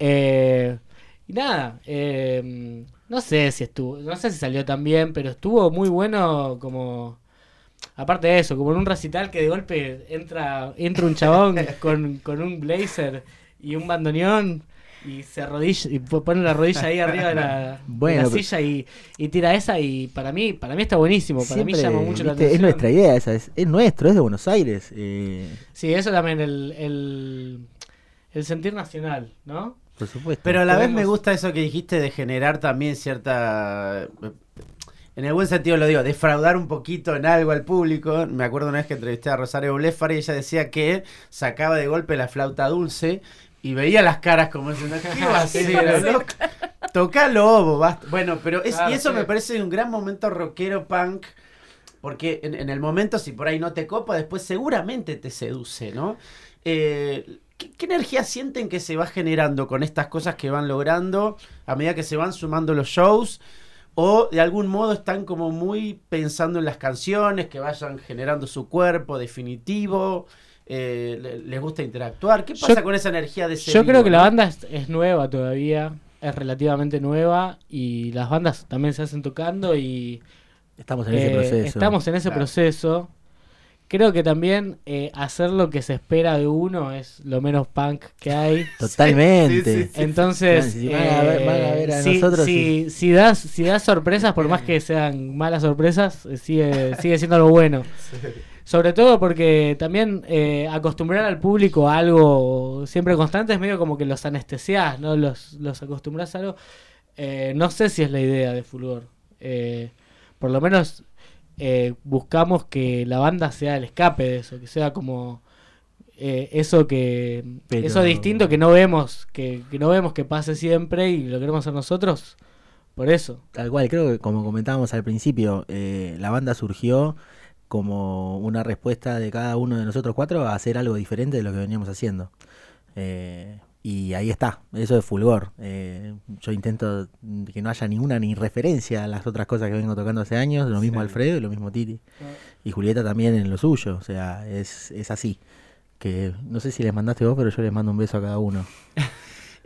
Eh, y nada, eh, no sé si estuvo, no sé si salió tan bien, pero estuvo muy bueno como... Aparte de eso, como en un recital que de golpe entra, entra un chabón con, con un blazer y un bandoneón y se arrodilla y po- pone la rodilla ahí arriba de la, de silla y, y tira esa y para mí para mí está buenísimo, para mí llama mucho la atención. Es nuestra idea esa, es, es nuestro, es de Buenos Aires. eh, Sí, eso también, el, el, el sentir nacional, ¿no? Por supuesto. Pero a la vez me gusta eso que dijiste de generar también cierta... En el buen sentido lo digo, defraudar un poquito en algo al público. Me acuerdo una vez que entrevisté a Rosario Blefari y ella decía que sacaba de golpe la flauta dulce Y veía las caras como diciendo, ¿qué va a hacer? Toca lobo, basta. Bueno, pero es, Claro, y eso sí. me parece un gran momento rockero punk. Porque en, en el momento, si por ahí no te copa, después seguramente te seduce, ¿no? Eh, ¿qué, qué energía sienten que se va generando con estas cosas que van logrando a medida que se van sumando los shows? ¿O de algún modo están como muy pensando en las canciones, que vayan generando su cuerpo definitivo? Eh, le- ¿Les gusta interactuar? ¿Qué pasa Yo- con esa energía de ese Yo creo que la banda es, es nueva todavía, es relativamente nueva y las bandas también se hacen tocando y Estamos en ese eh, proceso. estamos en ese Claro. proceso. Creo que también eh, hacer lo que se espera de uno es lo menos punk que hay. Totalmente. Sí, sí, sí. Entonces, si van a ver- van a ver a si, nosotros si- si das, si das sorpresas, por más que sean malas sorpresas, eh, sigue, sigue siendo algo bueno. Sobre todo porque también eh, acostumbrar al público a algo siempre constante es medio como que los anestesiás, ¿no? Los, los acostumbras a algo. Eh, no sé si es la idea de Fulgor. Eh, por lo menos eh, buscamos que la banda sea el escape de eso, que sea como eh, eso que Pero- eso distinto que no vemos que, que no vemos que pase siempre y lo queremos hacer nosotros por eso. Tal cual, creo que como comentábamos al principio, eh, la banda surgió como una respuesta de cada uno de nosotros cuatro a hacer algo diferente de lo que veníamos haciendo. Eh, y ahí está, eso es fulgor. Eh, yo intento que no haya ninguna ni referencia a las otras cosas que vengo tocando hace años, lo mismo Sí. Alfredo y lo mismo Titi. Y Julieta también en lo suyo, o sea, es, es así. Que no sé si les mandaste vos, pero yo les mando un beso a cada uno.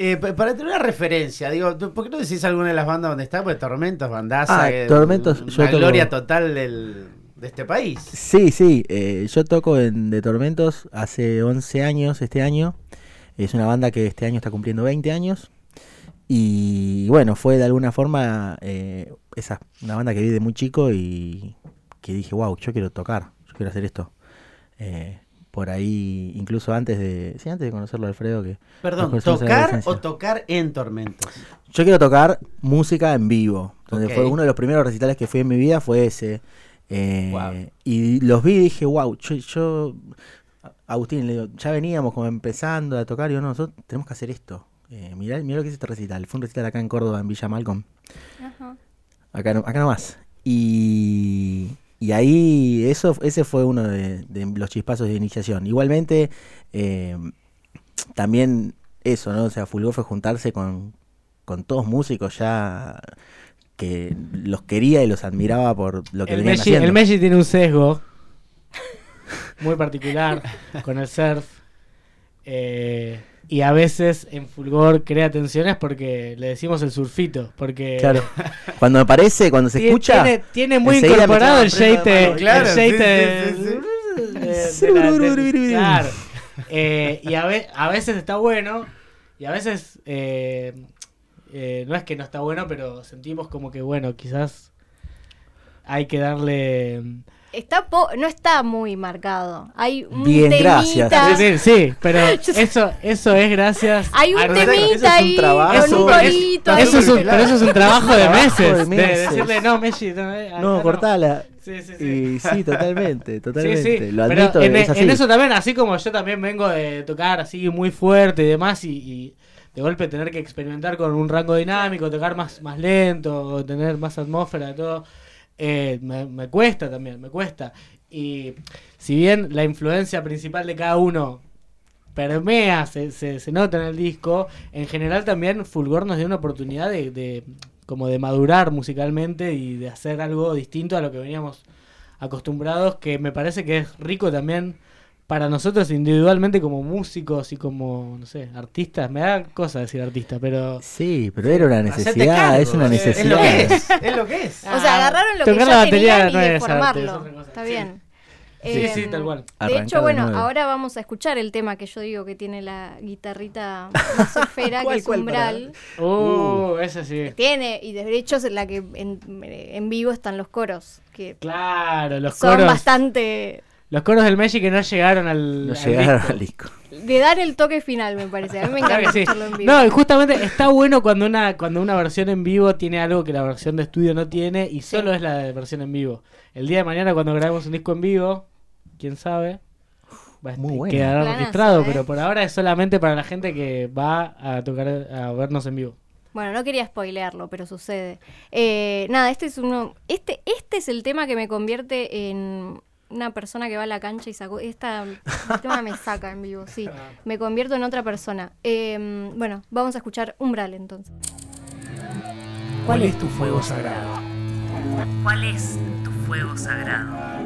Eh, pa- para tener una referencia, digo, ¿tú- ¿por qué no decís alguna de las bandas donde está? Pues Tormentos, Bandaza, Ah, que- Tormentos, una yo toco- gloria total del, de este país. Sí, sí, eh, yo toco en De Tormentos hace 11 años este año. Es una banda que este año está cumpliendo 20 años. Y bueno, fue de alguna forma eh, esa, una banda que vi de muy chico y que dije, wow, yo quiero tocar, yo quiero hacer esto. Eh, por ahí, incluso antes de, sí, antes de conocerlo a Alfredo, que Perdón, ¿tocar o tocar en Tormentos? yo quiero tocar música en vivo. Donde fue uno de los primeros recitales que fui en mi vida fue ese. Eh. Y los vi y dije, wow, yo, Agustín, le digo, ya veníamos como empezando a tocar y yo, no, nosotros tenemos que hacer esto. Eh, mirá, mirá lo que es este recital. Fue un recital acá en Córdoba, en Villa Malcolm. Ajá. Acá, no- acá nomás. Y, y ahí eso, ese fue uno de, de los chispazos de iniciación. Igualmente, eh, también eso, ¿no? O sea, Fulgor fue juntarse con, con todos músicos ya que los quería y los admiraba por lo que El venían Messi, haciendo. el Messi tiene un sesgo muy particular con el surf. eh, y a veces en Fulgor crea tensiones porque le decimos el surfito. Porque Claro. Cuando me parece, cuando se escucha, tiene, tiene muy incorporado el el Claro, sí, shade sí, de- sí, de- de la- de- Claro. Eh, y a, ve- a veces está bueno y a veces eh, eh, no es que no está bueno, pero sentimos como que, bueno, quizás hay que darle... Está po- no está muy marcado. Hay un Bien, temita. gracias. Sí, pero eso, eso es gracias... Hay un eso- es temita un ahí trabajo. con un Eso- corito. ahí. Eso es un, pero eso es un trabajo de meses. de decirle, no, Messi, no, eh, acá no, cortala. Sí, sí, sí. Y sí, totalmente, totalmente. sí, Lo pero admito, en, es así. en eso también, así como yo también vengo de tocar así muy fuerte y demás, y, y de golpe tener que experimentar con un rango dinámico, tocar más, más lento, tener más atmósfera, todo, eh, me, me cuesta también, me cuesta. Y si bien la influencia principal de cada uno permea, se, se, se nota en el disco, en general también Fulgor nos dio una oportunidad de, de como de madurar musicalmente y de hacer algo distinto a lo que veníamos acostumbrados, que me parece que es rico también para nosotros individualmente como músicos y como, no sé, artistas. Me da cosa decir artista, pero... Sí, pero era una necesidad, cargo, es una Es necesidad. lo que es, es lo que es. O sea, agarraron lo que Tocar ya la batería tenían no y es arte, es deformarlo. Está Sí. bien. Sí, Em, sí, tal cual. De hecho, bueno, ahora vamos a escuchar el tema que yo digo que tiene la guitarrita más que ¿Cuál, es cuál, Umbral. Uh, ese sí. Tiene, y de hecho es la que en, en vivo están los coros, que Claro, los son coros. bastante... Los coros del Messi que no llegaron al. No al llegaron disco. al disco. De dar el toque final, me parece. A mí me encanta sí. en vivo. No, y justamente está bueno cuando una, cuando una versión en vivo tiene algo que la versión de estudio no tiene y solo es la de versión en vivo. El día de mañana cuando grabemos un disco en vivo, quién sabe, va a Muy buena. quedar Planazo, registrado, ¿eh? pero por ahora es solamente para la gente que va a tocar, a vernos en vivo. Bueno, no quería spoilearlo, pero sucede. Eh, nada, este es uno. Este, este es el tema que me convierte en una persona que va a la cancha y sacó. Esta, este tema me saca en vivo, sí. Me convierto en otra persona. Eh, bueno, vamos a escuchar Umbral entonces. ¿Cuál es tu fuego sagrado? ¿Cuál es tu fuego sagrado?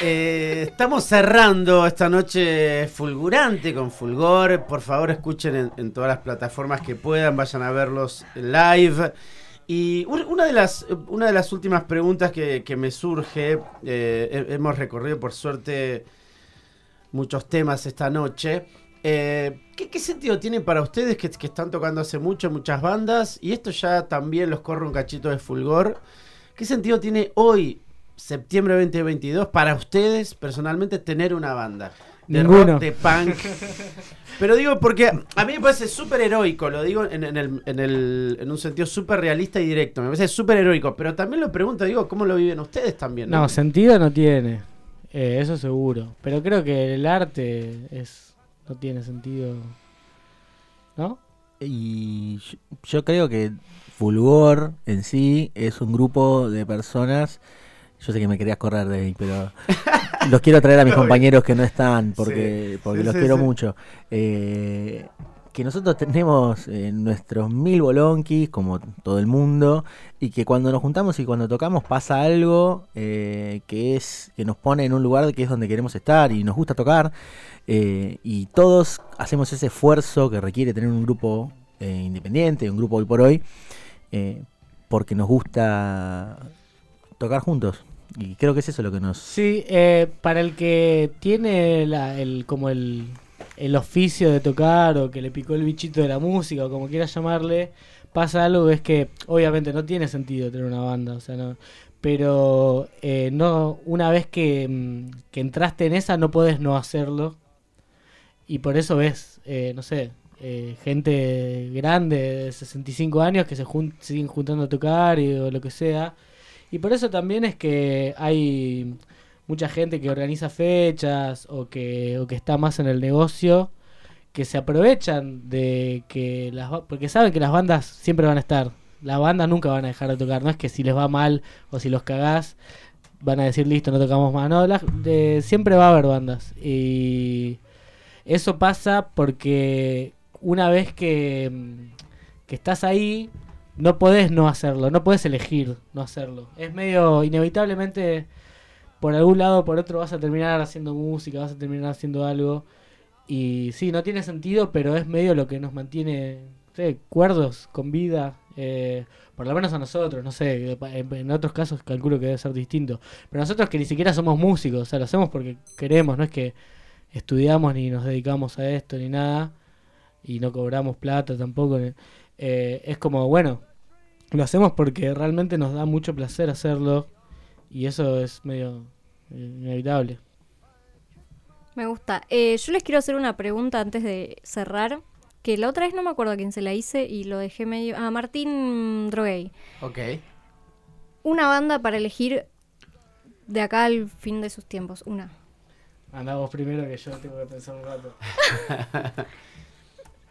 Eh, estamos cerrando esta noche fulgurante con Fulgor. Por favor, escuchen en, todas las plataformas que puedan, vayan a verlos live. Y un- una de las, una de las últimas preguntas que, me surge, eh, he- hemos recorrido por suerte muchos temas esta noche. Eh, ¿qué, qué sentido tiene para ustedes que, que están tocando hace mucho muchas bandas? Y esto ya también los corre un cachito de Fulgor. ¿Qué sentido tiene hoy, septiembre 2022, para ustedes personalmente tener una banda? De Ninguno. rock, de punk. Pero digo porque a mí me parece súper heroico, lo digo en, en el- en el- en un sentido súper realista y directo. Me parece súper heroico, pero también lo pregunto, digo, ¿cómo lo viven ustedes también? No, sentido no tiene. Eh, eso seguro. Pero creo que el arte es no tiene sentido. ¿No? Y yo, yo creo que Fulgor en sí es un grupo de personas. Yo sé que me querías correr de ahí, pero los quiero traer a mis compañeros que no están porque, Sí, porque sí, los sí, quiero mucho. Eh, que nosotros tenemos eh, nuestros mil bolonquis, como todo el mundo, y que cuando nos juntamos y cuando tocamos pasa algo eh, que es que nos pone en un lugar que es donde queremos estar y nos gusta tocar. y todos hacemos ese esfuerzo que requiere tener un grupo independiente, un grupo hoy por hoy, porque nos gusta tocar juntos. Y creo que es eso lo que nos... Sí, eh, para el que tiene la- el, como el, el oficio de tocar o que le picó el bichito de la música o como quieras llamarle, pasa algo es que obviamente no tiene sentido tener una banda, o sea, no, pero eh, no una vez que, mm, entraste en esa no podés no hacerlo y por eso ves, eh, no sé, eh, gente grande de 65 años que se jun- siguen juntando a tocar y, o lo que sea. Y por eso también es que hay mucha gente que organiza fechas o que, o que está más en el negocio que se aprovechan de que las porque saben que las bandas siempre van a estar. Las bandas nunca van a dejar de tocar. No es que si les va mal o si los cagás van a decir listo, no tocamos más. No, siempre va a haber bandas. Y eso pasa porque una vez que, que estás ahí, no podés no hacerlo, no podés elegir no hacerlo. Es medio inevitablemente por algún lado o por otro vas a terminar haciendo música, vas a terminar haciendo algo. Y sí, no tiene sentido, pero es medio lo que nos mantiene sé, cuerdos, con vida. eh, por lo menos a nosotros, no sé, en, otros casos calculo que debe ser distinto. Pero nosotros que ni siquiera somos músicos, o sea, lo hacemos porque queremos, no es que estudiamos ni nos dedicamos a esto ni nada. Y no cobramos plata tampoco. eh, es como, bueno, lo hacemos porque realmente nos da mucho placer hacerlo. Y eso es medio eh, inevitable. Me gusta. Eh, yo les quiero hacer una pregunta antes de cerrar. Que la otra vez no me acuerdo a quién se la hice y lo dejé medio. A Martín Droguey. Ok. Una banda para elegir de acá al fin de sus tiempos. Una. Anda vos primero que yo tengo que pensar un rato.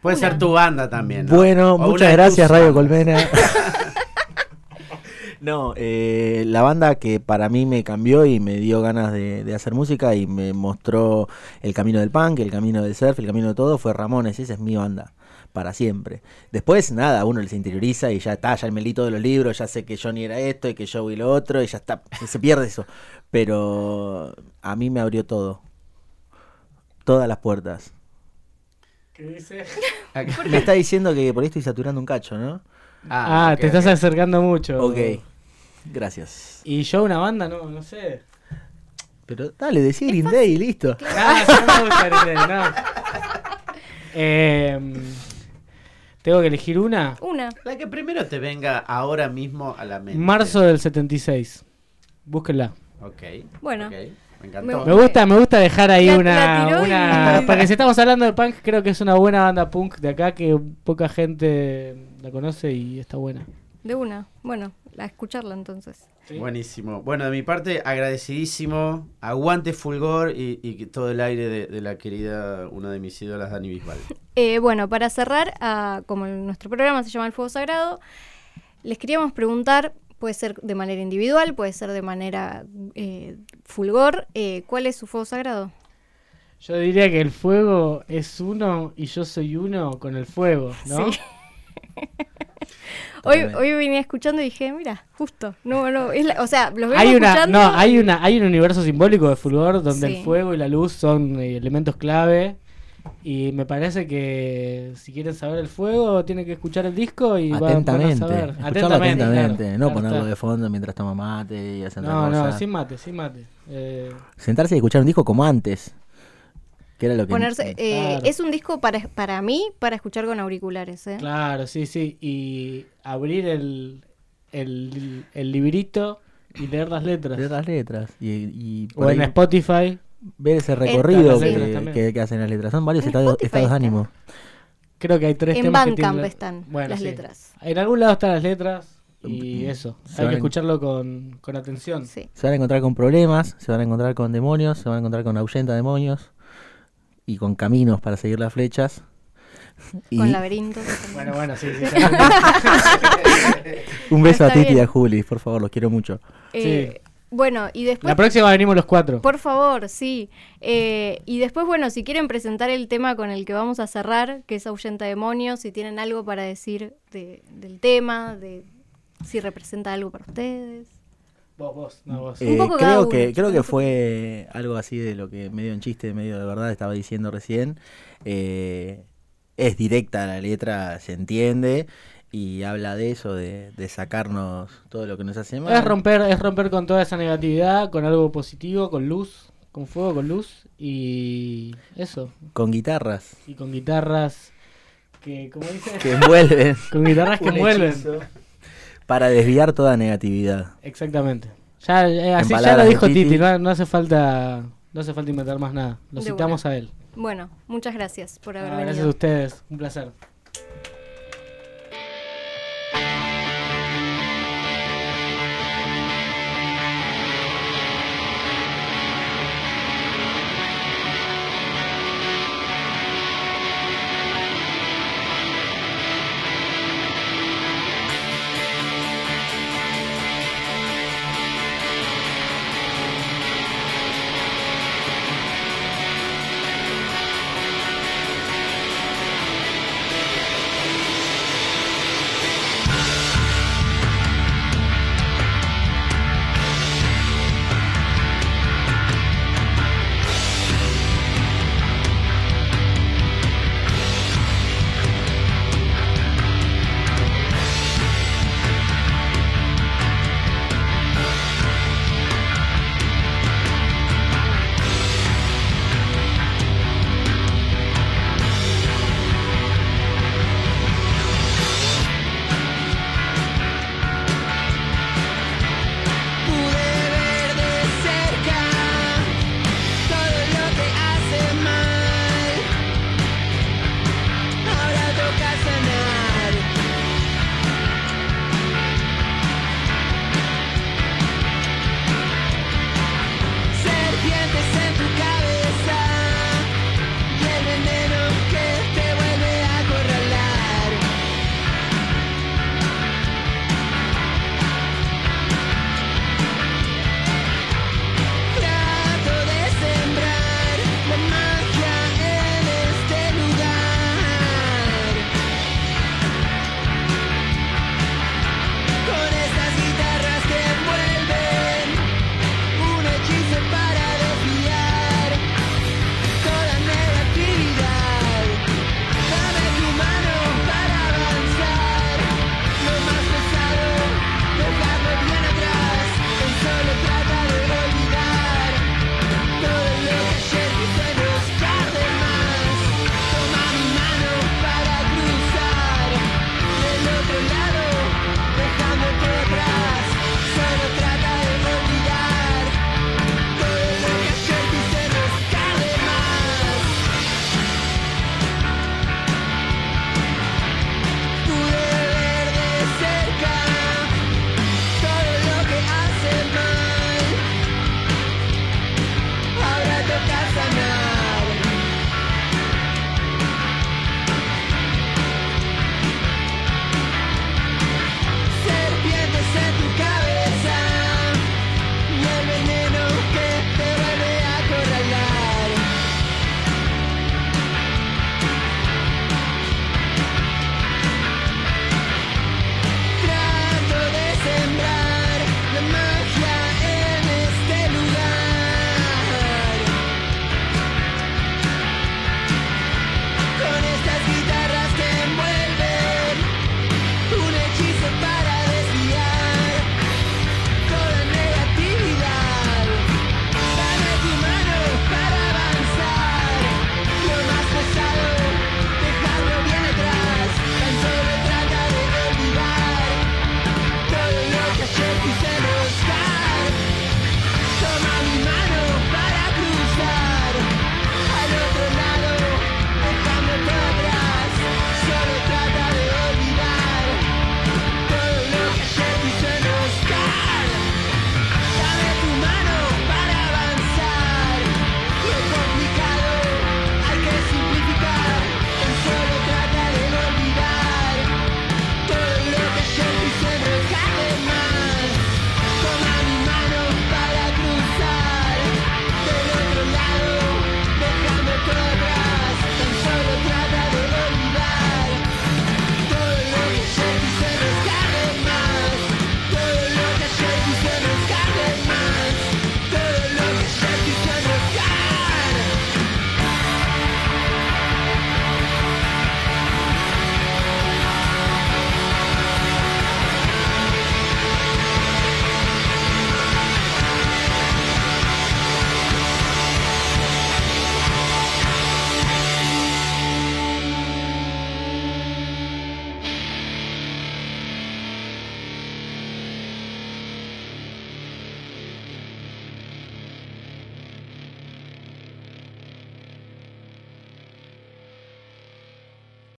Puede Una. ser tu banda también. ¿no? Bueno, O muchas gracias Radio. Colmena. no, eh, la banda que para mí me cambió y me dio ganas de, de hacer música y me mostró el camino del punk, el camino del surf, el camino de todo fue Ramones, esa es mi banda para siempre. Después, nada, uno se interioriza y ya está, ya me leí todos los libros, ya sé que Johnny era esto y que Joey lo otro y ya está, se pierde eso. Pero a mí me abrió todo. Todas las puertas. ¿Qué dice? Me está diciendo que por ahí estoy saturando un cacho, ¿no? Ah, ok, te estás acercando mucho. Ok, gracias. Y yo una banda, no, no sé. Pero dale, decí Green Day y listo. Ah, sí, no me gusta Green Day, no. Em, Tengo que elegir una. Una. La que primero te venga ahora mismo a la mente. Marzo del 76. Búsquenla. Ok. Bueno. ok. Me encantó. Me gusta, me gusta dejar ahí La- la una, y- una porque si estamos hablando de punk, creo que es una buena banda punk de acá que poca gente la conoce y está buena. De una. Bueno, a escucharla entonces. Buenísimo. Bueno, de mi parte, agradecidísimo. Aguante Fulgor y, y todo el aire de, de la querida, una de mis ídolas, Dani Bisbal. Eh, bueno, para cerrar, ah, como nuestro programa se llama El Fuego Sagrado, les queríamos preguntar, puede ser de manera individual, puede ser de manera eh, fulgor, eh, ¿cuál es su fuego sagrado? Yo diría que el fuego es uno y yo soy uno con el fuego, ¿no? Sí. Hoy, hoy venía escuchando y dije, mira, justo, no, no, es la- o sea, los vengo Hay una, escuchando. no, hay una, hay un universo simbólico de Fulgor donde Sí. el fuego y la luz son eh, elementos clave. Y me parece que si quieren saber el fuego, tienen que escuchar el disco y van- van a Atentamente. saber. Escucharlo atentamente. claro, no claro ponerlo está. de fondo mientras toma mate y hace otra No, no, sin mate, sin mate. Eh, Sentarse y escuchar un disco como antes. Que era lo que. Ponerse, eh, Claro. Es un disco para, para mí, para escuchar con auriculares, ¿eh? claro, sí, sí. Y abrir el, el, el librito y leer las letras. leer las letras. Y, y O en Spotify. ver ese recorrido que, que- que hacen las letras. Son varios En estados, estados de ánimo. Creo que hay tres En temas que Bandcamp tienen están Bueno, las sí. letras. En algún lado están las letras y Mm, eso. se Hay van que en- escucharlo con, con atención. Sí. Se van a encontrar con problemas, se van a encontrar con demonios, se van a encontrar con ahuyenta demonios y con caminos para seguir las flechas. Y Con laberintos. Bueno, bueno, sí, sí. un beso a Titi y a Juli, por favor, los quiero mucho. Eh, Bueno, y después... La próxima venimos los cuatro. Por favor, sí. Eh, y después, bueno, si quieren presentar el tema con el que vamos a cerrar, que es Ahuyenta Demonios, si tienen algo para decir de- del tema, de si representa algo para ustedes. Vos, vos, no vos. Un Eh, poco creo uno, que creo que fue algo así de lo que medio en chiste, medio de verdad estaba diciendo recién. Eh, es directa la letra, se entiende y habla de eso, de, de sacarnos todo lo que nos hace mal. Es romper, es romper con toda esa negatividad, con algo positivo, con luz, con fuego, con luz y eso. Con guitarras Y con guitarras que, como dice, que envuelven con guitarras que envuelven. Para desviar toda negatividad. Exactamente. Ya, eh, así ya lo dijo Titi. Titi, no, no hace falta, no hace falta inventar más nada. Lo De citamos a él. Bueno, muchas gracias por haber Ah, venido. gracias a ustedes, un placer.